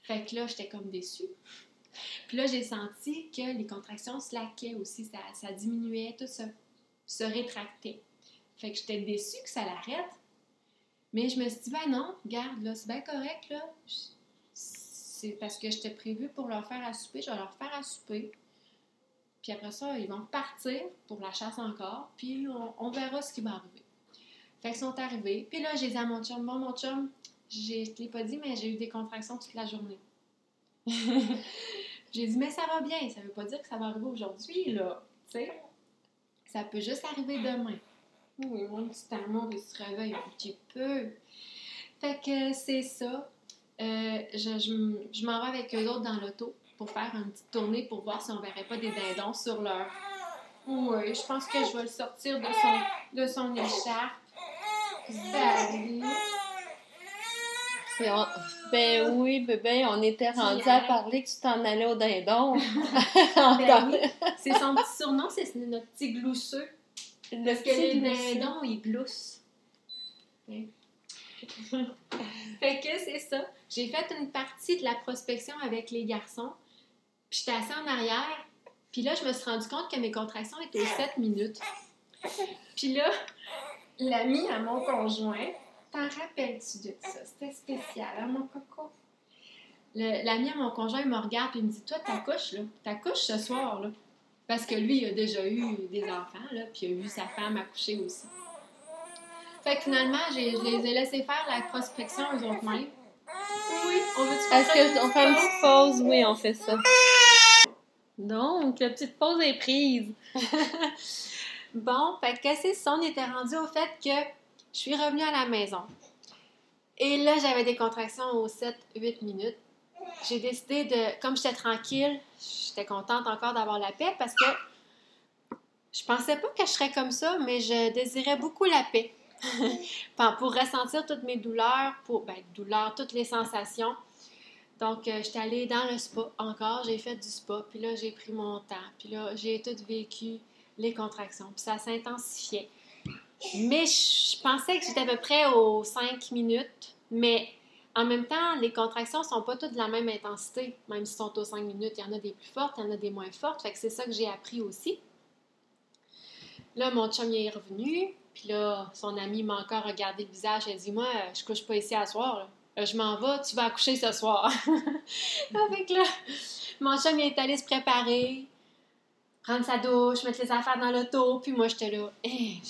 Fait que là, j'étais comme déçue. Puis là, j'ai senti que les contractions slaquaient aussi, ça, ça diminuait, tout se, se rétractait. Fait que j'étais déçue que ça l'arrête. Mais je me suis dit, ben non, regarde, là, c'est bien correct, là. C'est parce que j'étais prévue pour leur faire à souper, je vais leur faire à souper. Puis après ça, ils vont partir pour la chasse encore, puis on, verra ce qui va arriver. Fait qu'ils sont arrivés. Puis là, j'ai dit à mon chum, bon, mon chum, je te l'ai pas dit, mais j'ai eu des contractions toute la journée. j'ai dit, mais ça va bien, ça veut pas dire que ça va arriver aujourd'hui, là. Tu sais, ça peut juste arriver demain. Oui, mon petit amour, il se réveille un petit peu. Fait que c'est ça. Euh, je je je m'en vais avec eux autres dans l'auto pour faire une petite tournée pour voir si on verrait pas des dindons sur leur. Oui, je pense que je vais le sortir de son, de son écharpe. Salut! c'est- on- Ben oui, bébé, on était rendu à parler que tu t'en allais au dindon. Ben oui, c'est son petit surnom, c'est notre petit glousseux. Le Parce que les dindons, ils gloussent. Ouais. fait que c'est ça. J'ai fait une partie de la prospection avec les garçons. Puis j'étais assise en arrière. Puis là, je me suis rendu compte que mes contractions étaient aux 7 minutes. Puis là, l'ami à mon conjoint, t'en rappelles-tu de ça? C'était spécial, hein, mon coco? L'ami à mon conjoint il me regarde et il me dit Toi, t'accouches, là. T'accouches ce soir, là. Parce que lui, il a déjà eu des enfants, là, puis il a vu sa femme accoucher aussi. Fait que finalement, j'ai- je les ai laissés faire la prospection aux autres mêmes. Oui, on veut-tu faire Est-ce qu'on fait une petite pause? Oui, on fait ça. Donc, la petite pause est prise. Bon, fait que c'est ça, on était rendu au fait que je suis revenue à la maison. Et là, j'avais des contractions aux 7-8 minutes. J'ai décidé de, comme j'étais tranquille, j'étais contente encore d'avoir la paix parce que je pensais pas que je serais comme ça, mais je désirais beaucoup la paix. Pour- ressentir toutes mes douleurs, pour, ben, douleurs, toutes les sensations. Donc, euh, j'étais allée dans le spa encore, j'ai fait du spa, puis là, j'ai pris mon temps, puis là, j'ai tout vécu les contractions, puis ça s'intensifiait. Mais je pensais que j'étais à peu près aux 5 minutes, mais en même temps, les contractions sont pas toutes de la même intensité, même s'ils sont aux 5 minutes. Il y en a des plus fortes, il y en a des moins fortes, fait que c'est ça que j'ai appris aussi. Là, mon chum est revenu, puis là, son ami m'a encore regardé le visage, elle dit « Moi, je couche pas ici à soir, là. Euh, je m'en vais, tu vas accoucher ce soir. » Avec là, mon chum il est allé se préparer, prendre sa douche, mettre les affaires dans l'auto, puis moi, j'étais là, Hey,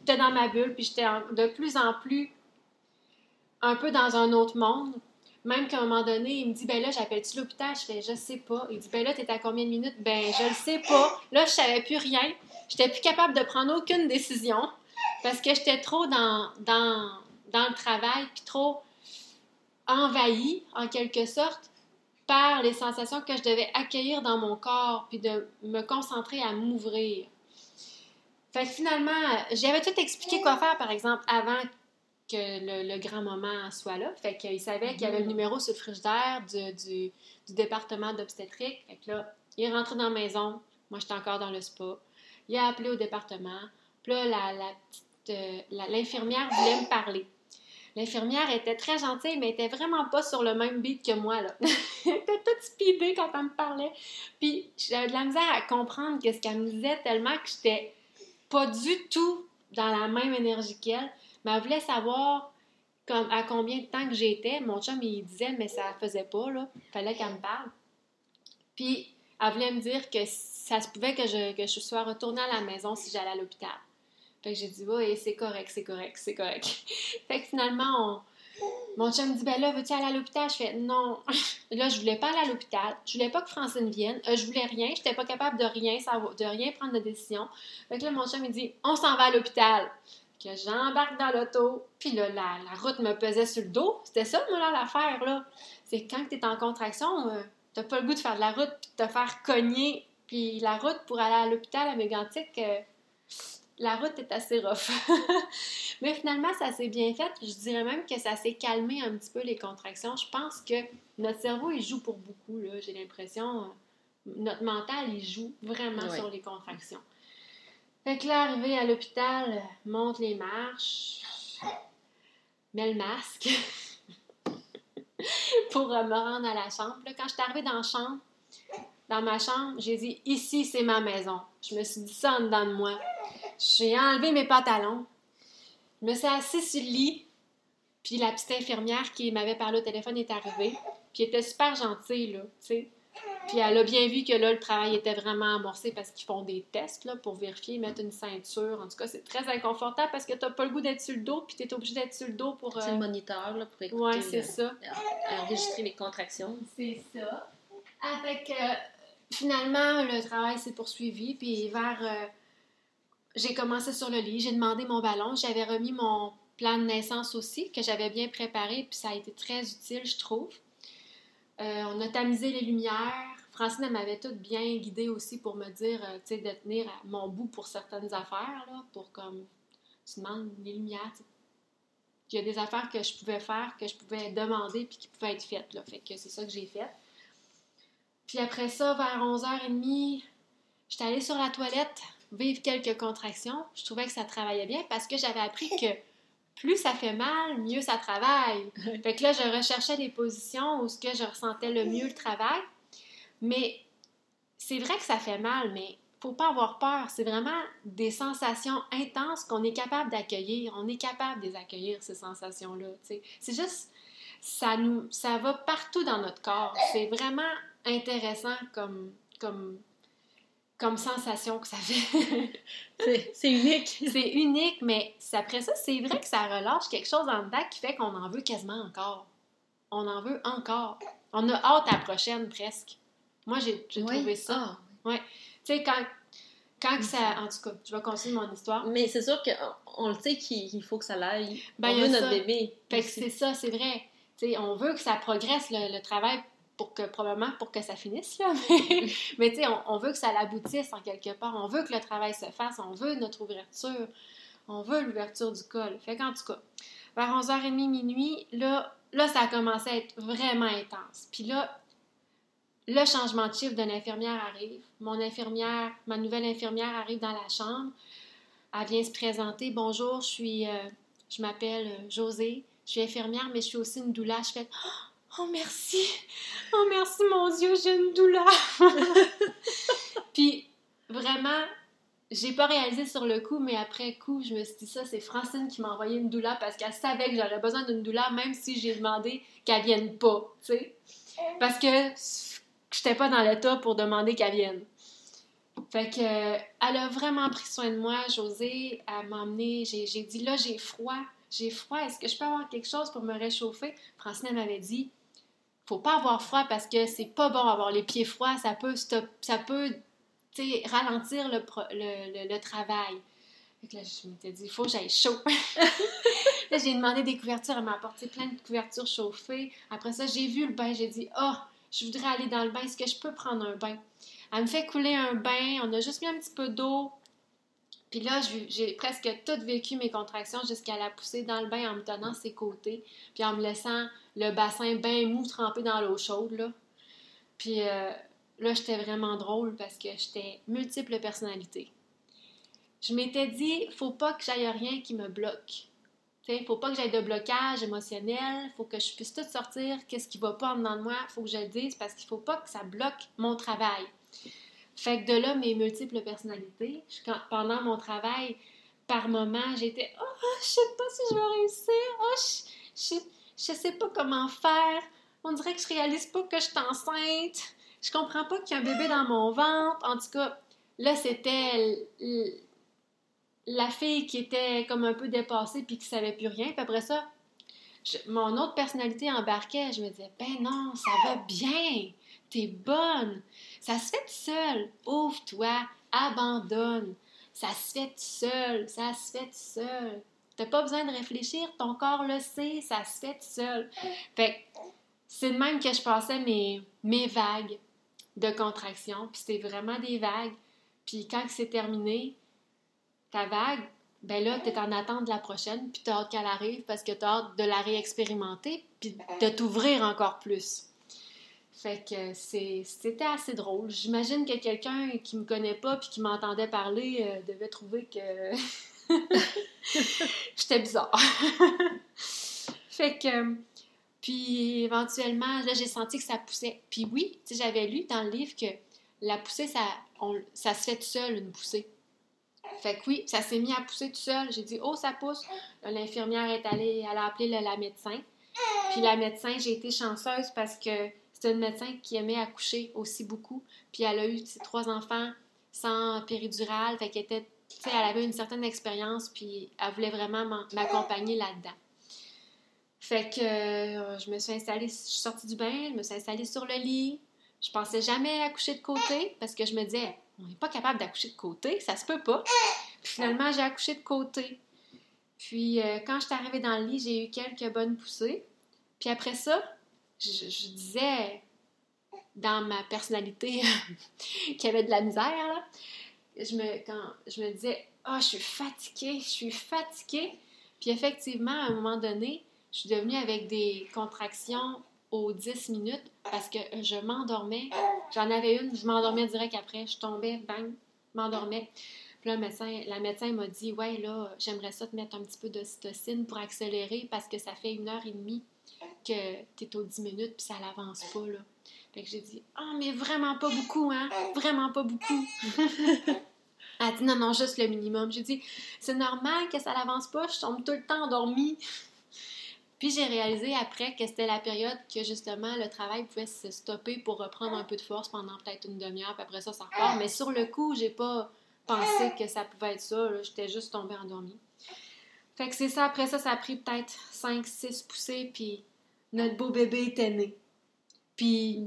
j'étais dans ma bulle, puis j'étais de plus en plus un peu dans un autre monde. Même qu'à un moment donné, il me dit, ben là, j'appelle-tu l'hôpital? Je fais, je sais pas. Il dit, ben là, t'es à combien de minutes? Ben, je le sais pas. Là, je savais plus rien. J'étais plus capable de prendre aucune décision parce que j'étais trop dans, dans, dans le travail, puis trop envahie, en quelque sorte, par les sensations que je devais accueillir dans mon corps, puis de me concentrer à m'ouvrir. Fait que finalement, j'avais tout expliqué quoi faire, par exemple, avant que le, le grand moment soit là. Fait qu'il savait qu'il y avait le numéro sur le frigidaire du, du, du département d'obstétrique. Fait que là, il est rentré dans la maison. Moi, j'étais encore dans le spa. Il a appelé au département. Puis là, la, la petite, euh, la- l'infirmière voulait me parler. L'infirmière était très gentille, mais était vraiment pas sur le même beat que moi, elle était toute speedée quand elle me parlait. Puis j'avais de la misère à comprendre qu'est-ce qu'elle me disait tellement que j'étais pas du tout dans la même énergie qu'elle. Mais elle voulait savoir à combien de temps que j'étais. Mon chum, il disait, mais ça faisait pas, là. Fallait qu'elle me parle. Puis elle voulait me dire que ça se pouvait que je, que je sois retournée à la maison si j'allais à l'hôpital. Fait j'ai dit, oui, c'est correct, c'est correct, c'est correct. fait que finalement, on... mon chum me dit, ben là, veux-tu aller à l'hôpital? Je fais, non. là, je voulais pas aller à l'hôpital. Je voulais pas que Francine vienne. Euh, je voulais rien. J'étais pas capable de rien de rien prendre de décision. Fait que là, mon chum, il dit, on s'en va à l'hôpital. Que j'embarque dans l'auto. Puis là, la, route me pesait sur le dos. C'était ça, moi, là, l'affaire, là. C'est quand t'es en contraction, euh, t'as pas le goût de faire de la route de te faire cogner. Puis la route pour aller à l'hôpital à Mégantic, euh, la route est assez rough. Mais finalement, ça s'est bien fait. Je dirais même que ça s'est calmé un petit peu les contractions. Je pense que notre cerveau, il joue pour beaucoup, là. J'ai l'impression. Notre mental, il joue vraiment sur les contractions. Fait que là, arrivé à l'hôpital, monte les marches, mets le masque pour me rendre à la chambre. Là, quand je suis arrivée dans la chambre, dans ma chambre, j'ai dit ici c'est ma maison. Je me suis dit ça en dedans de moi. J'ai enlevé mes pantalons. Je me suis assise sur le lit. Puis la petite infirmière qui m'avait parlé au téléphone est arrivée. Puis elle était super gentille, là, tu sais. Puis elle a bien vu que là, le travail était vraiment amorcé parce qu'ils font des tests là, pour vérifier, mettre une ceinture. En tout cas, c'est très inconfortable parce que t'as pas le goût d'être sur le dos, puis t'es obligé d'être sur le dos pour... C'est euh, le moniteur là, pour écouter, Ouais, c'est euh, ça. enregistrer les contractions. C'est ça. Avec euh, finalement, le travail s'est poursuivi, puis vers. euh, j'ai commencé sur le lit, j'ai demandé mon ballon, j'avais remis mon plan de naissance aussi, que j'avais bien préparé, puis ça a été très utile, je trouve. Euh, on a tamisé les lumières. Francine, m'avait toute bien guidée aussi pour me dire, euh, tu sais, de tenir à mon bout pour certaines affaires, là, pour comme. Tu demandes les lumières. Il y a des affaires que je pouvais faire, que je pouvais demander, puis qui pouvaient être faites, là. Fait que c'est ça que j'ai fait. Puis après ça, vers 11h30, j'étais allée sur la toilette vivre quelques contractions, je trouvais que ça travaillait bien parce que j'avais appris que plus ça fait mal, mieux ça travaille. Fait que là, je recherchais des positions où ce que je ressentais le mieux le travail. Mais c'est vrai que ça fait mal, mais faut pas avoir peur. C'est vraiment des sensations intenses qu'on est capable d'accueillir. On est capable de les accueillir, ces sensations-là. C'est juste, ça, nous, ça va partout dans notre corps. C'est vraiment intéressant comme, comme, comme sensation que ça fait. c'est unique. c'est unique, mais après ça, c'est vrai que ça relâche quelque chose en dedans qui fait qu'on en veut quasiment encore. On en veut encore. On a hâte à la prochaine presque. Moi, j'ai trouvé ça. Ah, ouais. Tu sais, quand, quand ça. En tout cas, je vais continuer mon histoire. Mais c'est sûr qu'on le sait qu'il faut que ça l'aille. Ben, on veut notre bébé. c'est ça, c'est vrai. sais, on veut que ça progresse, le, travail, pour que, probablement pour que ça finisse, là. Mais, tu sais, on, veut que ça l'aboutisse en quelque part. On veut que le travail se fasse. On veut notre ouverture. On veut l'ouverture du col. Fait qu'en tout cas, vers 11h30, minuit, là, là, ça a commencé à être vraiment intense. Puis là, le changement de chiffre d'une infirmière arrive. Mon infirmière, ma nouvelle infirmière arrive dans la chambre. Elle vient se présenter. Bonjour, je suis, euh, je m'appelle euh, Josée. Je suis infirmière, mais je suis aussi une doula. Je fais Oh merci! Oh merci mon Dieu, j'ai une doula! Puis vraiment, j'ai pas réalisé sur le coup, mais après coup, je me suis dit ça, c'est Francine qui m'a envoyé une doula parce qu'elle savait que j'aurais besoin d'une doula, même si j'ai demandé qu'elle vienne pas, tu sais. Parce que j'étais pas dans l'état pour demander qu'elle vienne. Fait que, elle a vraiment pris soin de moi, Josée. Elle m'a j'ai dit là, j'ai froid, j'ai froid, est-ce que je peux avoir quelque chose pour me réchauffer? Francine m'avait dit, faut pas avoir froid parce que c'est pas bon avoir les pieds froids, ça peut, stop, ça peut ralentir le, travail. Fait là, je m'étais dit, il faut que j'aille chaud. là, j'ai demandé des couvertures, elle m'a apporté plein de couvertures chauffées. Après ça, j'ai vu le bain, j'ai dit, oh, je voudrais aller dans le bain, est-ce que je peux prendre un bain? Elle me fait couler un bain, on a juste mis un petit peu d'eau. Puis là, j'ai presque tout vécu mes contractions jusqu'à la pousser dans le bain en me tenant ses côtés, puis en me laissant le bassin bien mou trempé dans l'eau chaude, là. Puis euh, là, j'étais vraiment drôle parce que j'étais multiple personnalité. Je m'étais dit, faut pas que j'aille rien qui me bloque. Il faut pas que j'aie de blocage émotionnel, faut que je puisse tout sortir, qu'est-ce qui va pas en dedans de moi, faut que je le dise parce qu'il faut pas que ça bloque mon travail. Fait que de là, mes multiples personnalités, pendant mon travail, par moment, j'étais « Oh, je sais pas si je vais réussir, oh, je, je, je sais pas comment faire, on dirait que je réalise pas que je suis enceinte, je comprends pas qu'il y a un bébé dans mon ventre. » En tout cas, là, c'était la fille qui était comme un peu dépassée puis qui savait plus rien. Puis après ça, mon autre personnalité embarquait. Je me disais, ben non, ça va bien. T'es bonne. Ça se fait tout seul. Ouvre-toi. Abandonne. Ça se fait seul. Ça se fait seul. T'as pas besoin de réfléchir. Ton corps le sait. Ça se fait tout seul. Fait c'est de même que je passais mes, mes vagues de contraction. Puis c'était vraiment des vagues. Puis quand c'est terminé, ta vague, ben là, tu es en attente de la prochaine, puis tu hâte qu'elle arrive parce que tu as hâte de la réexpérimenter, puis de t'ouvrir encore plus. Fait que c'était assez drôle. J'imagine que quelqu'un qui me connaît pas puis qui m'entendait parler euh, devait trouver que j'étais bizarre. fait que, puis éventuellement, là, j'ai senti que ça poussait. Puis oui, j'avais lu dans le livre que la poussée, ça, se fait tout seul, une poussée. Fait que oui, ça s'est mis à pousser tout seul. J'ai dit, oh, ça pousse. L'infirmière est allée, elle a appelé la médecin. Puis la médecin, j'ai été chanceuse parce que c'était une médecin qui aimait accoucher aussi beaucoup. Puis elle a eu ses trois enfants sans péridurale. Fait qu'elle était, elle avait une certaine expérience, puis elle voulait vraiment m'accompagner là-dedans. Fait que euh, je me suis installée, je suis sortie du bain, je me suis installée sur le lit. Je pensais jamais accoucher de côté parce que je me disais, on n'est pas capable d'accoucher de côté, ça se peut pas. Puis finalement, j'ai accouché de côté. Puis euh, quand je suis arrivée dans le lit, j'ai eu quelques bonnes poussées. Puis après ça, je, disais dans ma personnalité qui avait de la misère, là, je me, disais, ah, je suis fatiguée, je suis fatiguée. Puis effectivement, à un moment donné, je suis devenue avec des contractions aux 10 minutes parce que je m'endormais. J'en avais une, je m'endormais direct après. Je tombais, bang, m'endormais. Puis là, médecin, la médecin m'a dit Ouais, là, j'aimerais ça te mettre un petit peu d'ocytocine pour accélérer parce que ça fait une heure et demie que tu es aux 10 minutes puis ça l'avance pas, là. Fait que j'ai dit Ah, mais vraiment pas beaucoup, hein? Vraiment pas beaucoup. Elle a dit Non, non, juste le minimum. J'ai dit C'est normal que ça l'avance pas, je tombe tout le temps endormie. Puis j'ai réalisé après que c'était la période que justement le travail pouvait se stopper pour reprendre un peu de force pendant peut-être une demi-heure, puis après ça, ça repart. Mais sur le coup, j'ai pas pensé que ça pouvait être ça. J'étais juste tombée endormie. Fait que c'est ça. Après ça, ça a pris peut-être 5-6 poussées, puis notre beau bébé était né. Puis,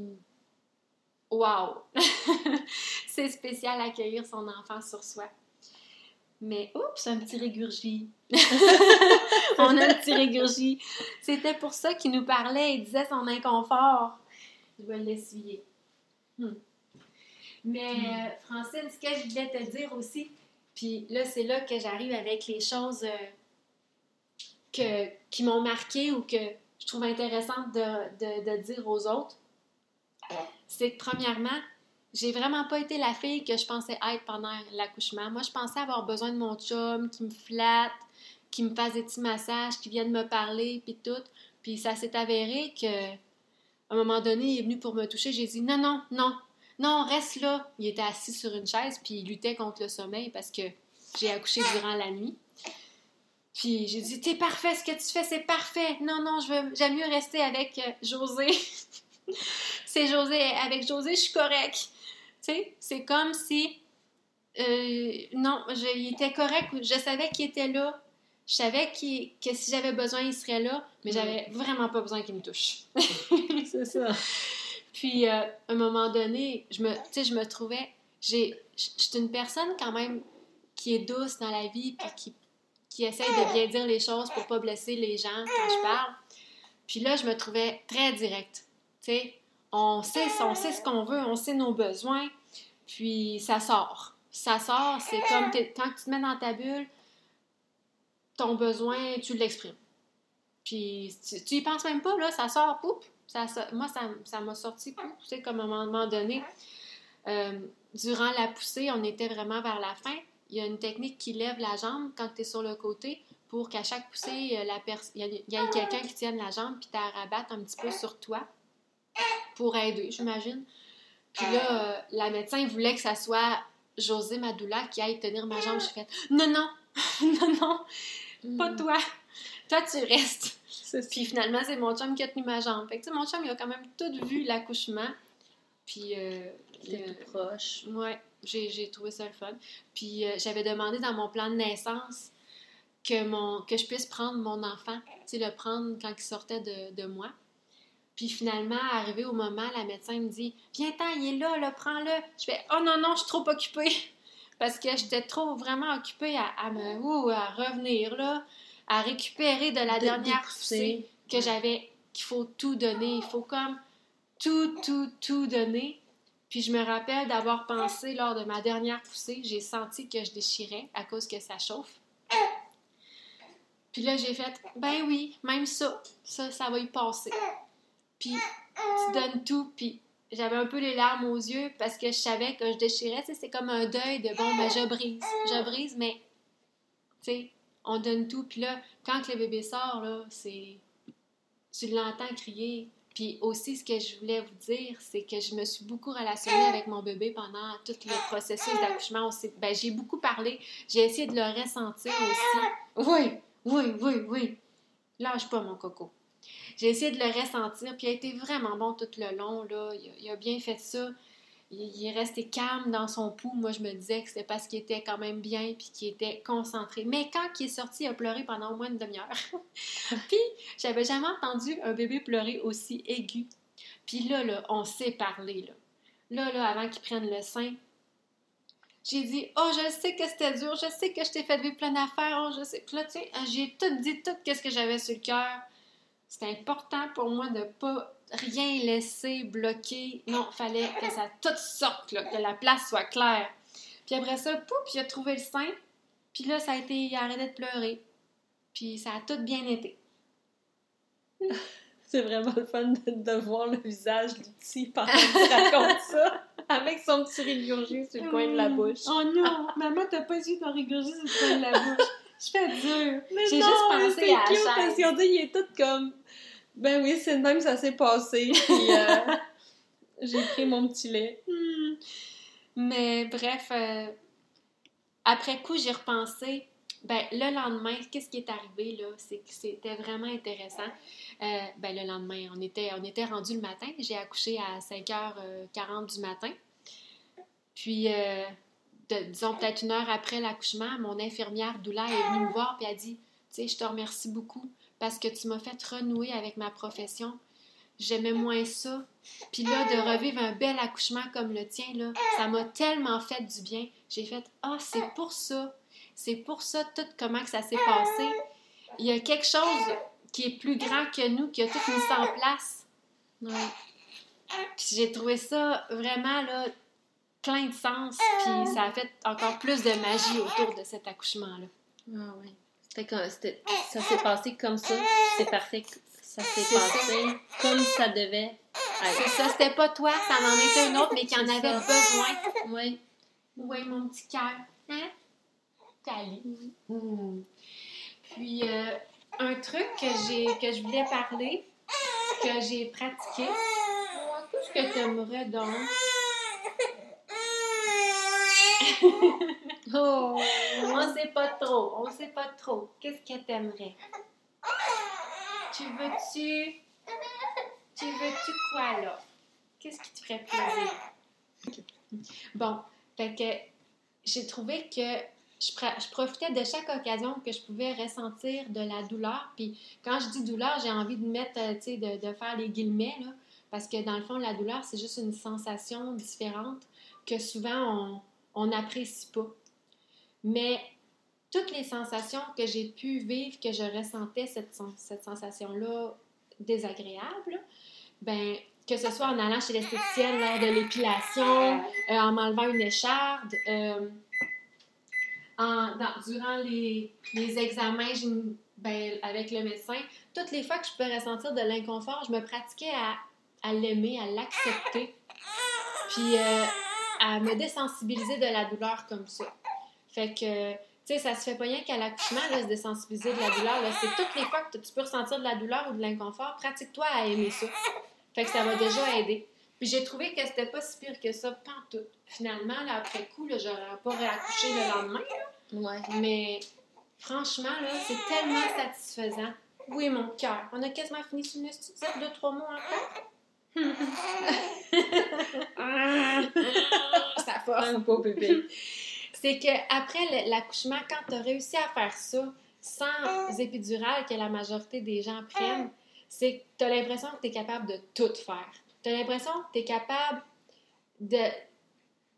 wow! c'est spécial accueillir son enfant sur soi. Mais oups, un petit régurgie. on a un petit régurgie. C'était pour ça qu'il nous parlait et disait son inconfort. Je vais l'essuyer. Hmm. Mais euh, Francine, ce que je voulais te dire aussi, puis là, c'est là que j'arrive avec les choses euh, que, qui m'ont marqué ou que je trouve intéressantes de, de dire aux autres. C'est que premièrement, j'ai vraiment pas été la fille que je pensais être pendant l'accouchement. Moi, je pensais avoir besoin de mon chum qui me flatte, qui me fasse des petits massages, qui vienne me parler, puis tout. Puis ça s'est avéré que, à un moment donné, il est venu pour me toucher. J'ai dit non, non, non, non, reste là. Il était assis sur une chaise, puis il luttait contre le sommeil parce que j'ai accouché durant la nuit. Puis j'ai dit, t'es parfait, ce que tu fais, c'est parfait. Non, non, je veux, j'aime mieux rester avec euh, José. c'est José, avec José, je suis correcte. Tu sais, c'est comme si, euh, non, je, il était correct, je savais qu'il était là, je savais que si j'avais besoin, il serait là, mais j'avais vraiment pas besoin qu'il me touche. c'est ça. Puis, euh, à un moment donné, je me, je me trouvais, j'ai, je suis une personne quand même qui est douce dans la vie, puis qui, qui essaie de bien dire les choses pour pas blesser les gens quand je parle. Puis là, je me trouvais très directe. Tu sais, on sait, ce qu'on veut, on sait nos besoins, puis ça sort. Ça sort, c'est comme quand tu te mets dans ta bulle, ton besoin, tu l'exprimes. Puis tu, tu, y penses même pas, là, ça sort, poup, ça, moi, ça m'a sorti, poup, tu comme un moment donné, euh, durant la poussée, on était vraiment vers la fin. Il y a une technique qui lève la jambe quand tu es sur le côté pour qu'à chaque poussée, euh, il y, a, quelqu'un qui tienne la jambe puis tu rabatte un petit peu sur toi pour aider, j'imagine. Puis là, euh, la médecin voulait que ça soit José Madoula qui aille tenir ma jambe. J'ai fait non, non, non, non, pas mm. toi. Toi, tu restes. Puis finalement, c'est mon chum qui a tenu ma jambe. Fait que, mon chum, il a quand même tout vu l'accouchement. Puis. Euh, tout proche. Ouais, j'ai trouvé ça le fun. Puis euh, j'avais demandé dans mon plan de naissance que, mon, que je puisse prendre mon enfant, tu sais, le prendre quand il sortait de, de moi. Puis finalement, arrivé au moment, la médecin me dit Viens-t'en, il est là, là prends-le. Je fais Oh non, non, je suis trop occupée. Parce que j'étais trop vraiment occupée à, me, à revenir là, à récupérer de la dernière poussée que j'avais, qu'il faut tout donner. Il faut comme tout, tout, tout donner. Puis je me rappelle d'avoir pensé lors de ma dernière poussée, j'ai senti que je déchirais à cause que ça chauffe. Puis là, j'ai fait, ben oui, même ça, ça, ça va y passer. Puis tu donnes tout, puis j'avais un peu les larmes aux yeux parce que je savais que je déchirais. C'est comme un deuil de bon, ben je brise. Je brise, mais tu sais, on donne tout. Puis là, quand le bébé sort, là, c'est. Tu l'entends crier. Puis aussi, ce que je voulais vous dire, c'est que je me suis beaucoup relationnée avec mon bébé pendant tout le processus d'accouchement. Ben, j'ai beaucoup parlé. J'ai essayé de le ressentir aussi. Oui, oui, oui, oui. Lâche pas, mon coco. J'ai essayé de le ressentir, puis il a été vraiment bon tout le long. Là. Il, a, bien fait ça. Il, est resté calme dans son pouls. Moi, je me disais que c'était parce qu'il était quand même bien, puis qu'il était concentré. Mais quand il est sorti, il a pleuré pendant au moins une demi-heure. puis, j'avais jamais entendu un bébé pleurer aussi aigu. Puis là, là on s'est parlé. Là. là, avant qu'il prenne le sein, j'ai dit Oh, je sais que c'était dur, je sais que je t'ai fait vivre plein d'affaires, oh, je sais. Puis là, tu sais, j'ai tout dit, tout ce que j'avais sur le cœur. C'était important pour moi de pas rien laisser bloquer. Non, il fallait que ça tout sorte, que la place soit claire. Puis après ça, pouf, il a trouvé le sein. Puis là, ça a été, il a arrêté de pleurer. Puis ça a tout bien été. C'est vraiment le fun de, voir le visage du petit pendant qu'il raconte ça. Avec son petit régurgie sur le coin de la bouche. Oh non, maman, t'as pas su ton régurgie sur le coin de la bouche. Je fais dur. J'ai juste pensé à la cute chaise. parce qu'on dit, il est tout comme. Ben oui, c'est même, ça s'est passé. Puis euh, j'ai pris mon petit lait. Hmm. Mais bref, euh, après coup, j'ai repensé. Ben, le lendemain, qu'est-ce qui est arrivé, là? C'est que c'était vraiment intéressant. Euh, ben, le lendemain, on était, on était rendu le matin. J'ai accouché à 5h40 du matin. Puis, euh, disons peut-être une heure après l'accouchement, mon infirmière doula est venue me voir et a dit Tu sais, je te remercie beaucoup parce que tu m'as fait renouer avec ma profession. J'aimais moins ça. Puis là, de revivre un bel accouchement comme le tien, là, ça m'a tellement fait du bien. J'ai fait Ah, c'est pour ça. C'est pour ça, tout comment que ça s'est passé. Il y a quelque chose qui est plus grand que nous, qui a tout mis en place. Puis j'ai trouvé ça vraiment là, plein de sens. Puis ça a fait encore plus de magie autour de cet accouchement-là. Ah oui. C'était ça s'est passé comme ça, puis c'est parfait. Ça s'est passé comme ça devait C'est ça, c'était pas toi, ça en était un autre, mais qui en avait ça. besoin. Oui. Oui, mon petit cœur? Hein? Cali. Mm. Puis, euh, un truc que, j'ai, que je voulais parler, que j'ai pratiqué. Qu'est-ce que tu aimerais donc? Oh! On sait pas trop, on sait pas trop. Qu'est-ce que t'aimerais? Tu veux-tu... Tu veux-tu quoi, là? Qu'est-ce qui te ferait plaisir? Bon, fait que j'ai trouvé que je, je profitais de chaque occasion que je pouvais ressentir de la douleur. Puis quand je dis douleur, j'ai envie de mettre, euh, tu sais, de, de faire les guillemets, là, parce que dans le fond, la douleur, c'est juste une sensation différente que souvent on n'apprécie pas. Mais toutes les sensations que j'ai pu vivre, que je ressentais cette, sen- cette sensation-là désagréable, ben, que ce soit en allant chez l'esthéticienne lors de l'épilation, euh, en m'enlevant une écharde, euh, durant les, examens ben, avec le médecin, toutes les fois que je pouvais ressentir de l'inconfort, je me pratiquais à, à l'aimer, à l'accepter, puis euh, à me désensibiliser de la douleur comme ça. Fait que, tu sais, ça se fait pas rien qu'à l'accouchement, là, se désensibiliser de la douleur. là. C'est toutes les fois que tu peux ressentir de la douleur ou de l'inconfort, pratique-toi à aimer ça. Fait que ça va déjà aider. Puis j'ai trouvé que c'était pas si pire que ça, pantoute. Finalement, là, après coup, là, j'aurais pas réaccouché le lendemain, Ouais. mais franchement, là, c'est tellement satisfaisant. Oui, mon cœur. On a quasiment fini sur une petite deux, trois mots encore. Ça force. Un beau bébé. C'est que après le- l'accouchement, quand tu as réussi à faire ça sans épidural que la majorité des gens prennent, c'est que tu as l'impression que tu es capable de tout faire. Tu as l'impression que tu es capable de.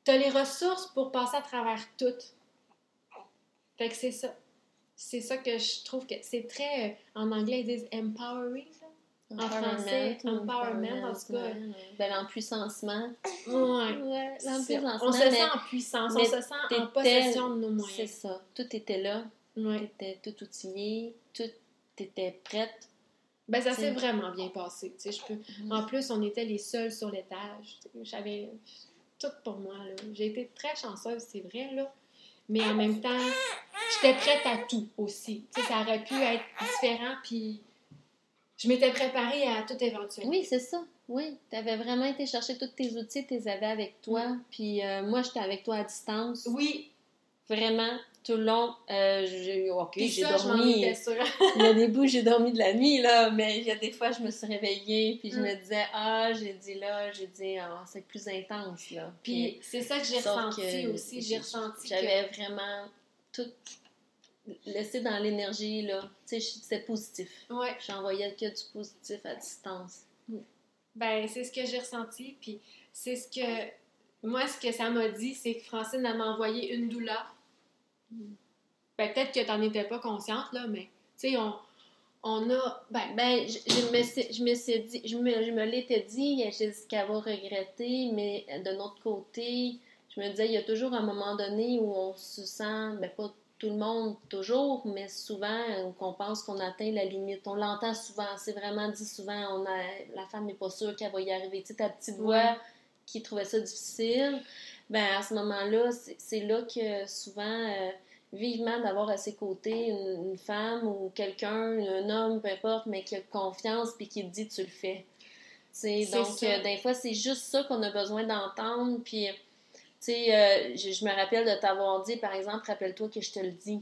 Tu as les ressources pour passer à travers tout. Fait que c'est ça. C'est ça que je trouve que c'est très. euh, en anglais, ils disent empowering. En français, empowerment, en tout cas. Ben, l'empuissancement. Ouais. Ouais, C'est- l'empuissancement. On se sent en puissance, on se sent en possession de nos C'est moyens. ça. Tout était là. Ouais. T'étais tout outillé. Tout était prête. Ben, ça C'est- s'est vraiment bien passé. tu sais, Je peux... Mhm. En plus, on était les seuls sur l'étage. J'avais tout pour moi. J'ai été très chanceuse, c'est vrai, là. Mais en même temps, j'étais prête à tout aussi. Tu sais, ça aurait pu être différent, puis je m'étais préparée à toute éventualité. Oui, c'est ça. Oui, tu avais vraiment été chercher tous tes outils, tu les avais avec toi. Puis euh, moi, j'étais avec toi à distance. Oui, Vraiment, tout le long. euh, j'ai, OK, j'ai dormi. Il y a des bouts, j'ai dormi de la nuit, là, mais il y a des fois, je me suis réveillée, puis je Mm. me disais, ah, j'ai dit là, j'ai dit, ah, c'est plus intense, là. Puis c'est ça que j'ai ressenti que aussi. J'ai ressenti que... J'avais vraiment tout laissé dans l'énergie, là. Tu sais, c'était positif. Ouais. J'envoyais que du positif à distance. Ben, c'est ce que j'ai ressenti, puis c'est ce que... Moi, ce que ça m'a dit, c'est que Francine, m'a envoyé une douleur. Ben, peut-être que t'en étais pas consciente, là, mais, tu sais, on, on a... Ben, Ben, je, je me, je me suis dit, je me, je me l'étais dit, j'ai dit qu'elle va regretter, mais de notre côté, je me disais, il y a toujours un moment donné où on se sent, ben pas tout le monde toujours, mais souvent, euh, qu'on pense qu'on atteint la limite. On l'entend souvent, c'est vraiment dit souvent, on a, la femme n'est pas sûre qu'elle va y arriver. Tu sais, ta petite voix Ouais. qui trouvaient ça difficile, ben à ce moment-là, c'est là que souvent, euh, vivement d'avoir à ses côtés une, femme ou quelqu'un, un homme, peu importe, mais qui a confiance puis qui dit tu le fais. donc, euh, des fois, c'est juste ça qu'on a besoin d'entendre. Puis, tu sais, euh, je, me rappelle de t'avoir dit, par exemple, rappelle-toi que je te le dis.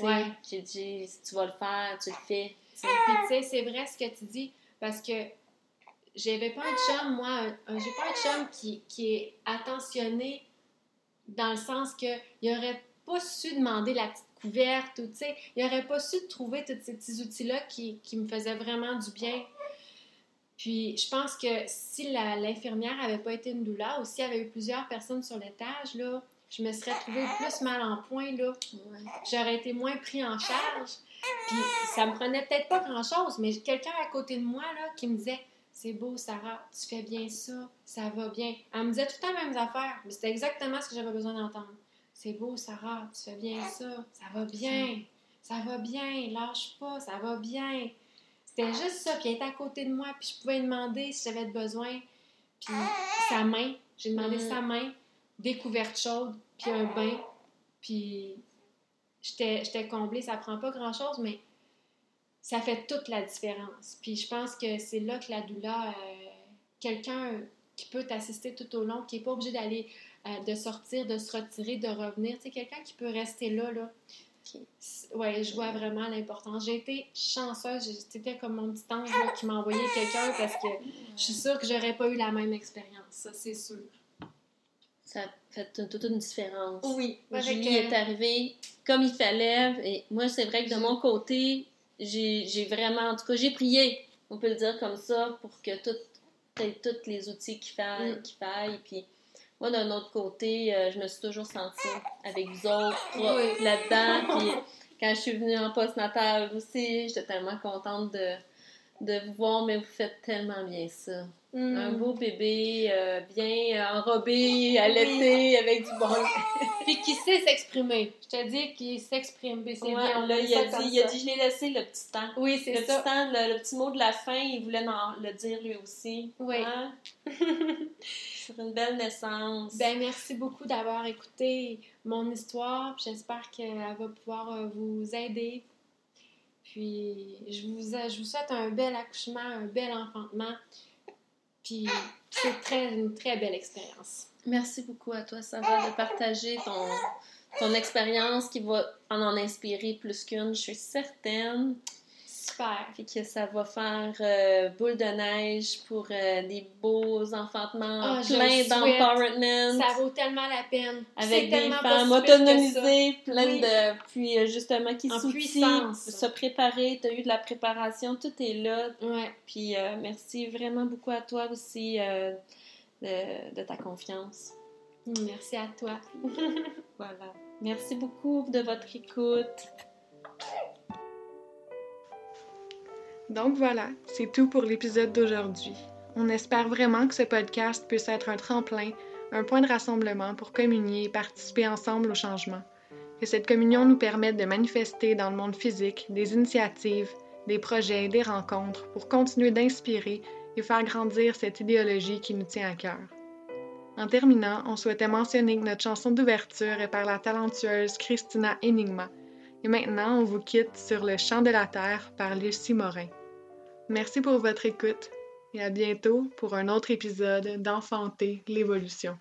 Ouais. J'ai dit, si tu vas le faire, tu le fais. Puis, tu sais, c'est vrai ce que tu dis, parce que j'avais pas un chum, moi, j'ai pas un chum qui, qui est attentionné dans le sens que il aurait pas su demander la petite couverte ou, tu sais, il aurait pas su trouver tous ces petits outils-là qui, qui, me faisaient vraiment du bien. Puis, je pense que si l'infirmière avait pas été une douleur ou s'il y avait eu plusieurs personnes sur l'étage, je me serais trouvée plus mal en point, là. J'aurais été moins pris en charge. Puis, ça me prenait peut-être pas grand-chose, mais quelqu'un à côté de moi, qui me disait c'est beau, Sarah, tu fais bien ça, ça va bien. Elle me disait tout le temps les mêmes affaires, mais c'était exactement ce que j'avais besoin d'entendre. C'est beau, Sarah, tu fais bien ça, ça va bien, ça va bien, lâche pas, ça va bien. C'était juste ça, puis elle était à côté de moi, puis je pouvais demander si j'avais besoin. Puis sa main, j'ai demandé mm. sa main, découverte chaude, puis un bain, puis j'étais comblée. Ça prend pas grand-chose, mais ça fait toute la différence. Puis je pense que c'est là que la douleur, euh, quelqu'un qui peut t'assister tout au long, qui n'est pas obligé d'aller, euh, de sortir, de se retirer, de revenir, tu sais, quelqu'un qui peut rester là, là. Ouais, je vois vraiment l'importance. J'ai été chanceuse, c'était comme mon petit ange qui m'a envoyé quelqu'un parce que je suis sûre que j'aurais pas eu la même expérience, ça c'est sûr. Ça fait toute une différence. Oui. Julie est arrivée comme il fallait. Et moi, c'est vrai que de mon côté, j'ai vraiment, en tout cas, j'ai prié, on peut le dire comme ça, pour que tout, tous les outils qu'il faille, mm. faille. Puis moi, d'un autre côté, euh, je me suis toujours sentie avec vous autres là-dedans. Puis quand je suis venue en post-natal aussi, j'étais tellement contente de, de vous voir, mais vous faites tellement bien ça. Mm. Un beau bébé, euh, bien enrobé, allaité, avec du bon. Puis qui sait s'exprimer. Je te dis qu'il s'exprime. C'est bien. Là, il a, dit, il a dit, je l'ai laissé le petit temps. Oui, c'est ça. Petit temps, le, petit mot de la fin, il voulait le dire lui aussi. Oui. Hein? Sur une belle naissance. Ben, merci beaucoup d'avoir écouté mon histoire. J'espère qu'elle va pouvoir euh, vous aider. Puis, je vous, je vous souhaite un bel accouchement, un bel enfantement. C'est une très belle expérience. Merci beaucoup à toi, Sarah, de partager ton, ton expérience qui va en en inspirer plus qu'une, je suis certaine. Super. Que ça va faire euh, boule de neige pour euh, des beaux enfantements ah, plein d'empowerment. Ça vaut tellement la peine. Avec des femmes autonomisées, plein de. Puis euh, justement, qui s'outillent, se préparer. Tu as eu de la préparation, tout est là. Ouais. Puis merci vraiment beaucoup à toi aussi de, de ta confiance. Merci à toi. voilà. Merci beaucoup de votre écoute. Donc voilà, c'est tout pour l'épisode d'aujourd'hui. On espère vraiment que ce podcast puisse être un tremplin, un point de rassemblement pour communier et participer ensemble au changement. Que cette communion nous permette de manifester dans le monde physique des initiatives, des projets, des rencontres pour continuer d'inspirer et faire grandir cette idéologie qui nous tient à cœur. En terminant, on souhaitait mentionner que notre chanson d'ouverture est par la talentueuse Christina Enigma. Et maintenant, on vous quitte sur Le Chant de la Terre par Lucie Morin. Merci pour votre écoute et à bientôt pour un autre épisode d'Enfanter l'évolution.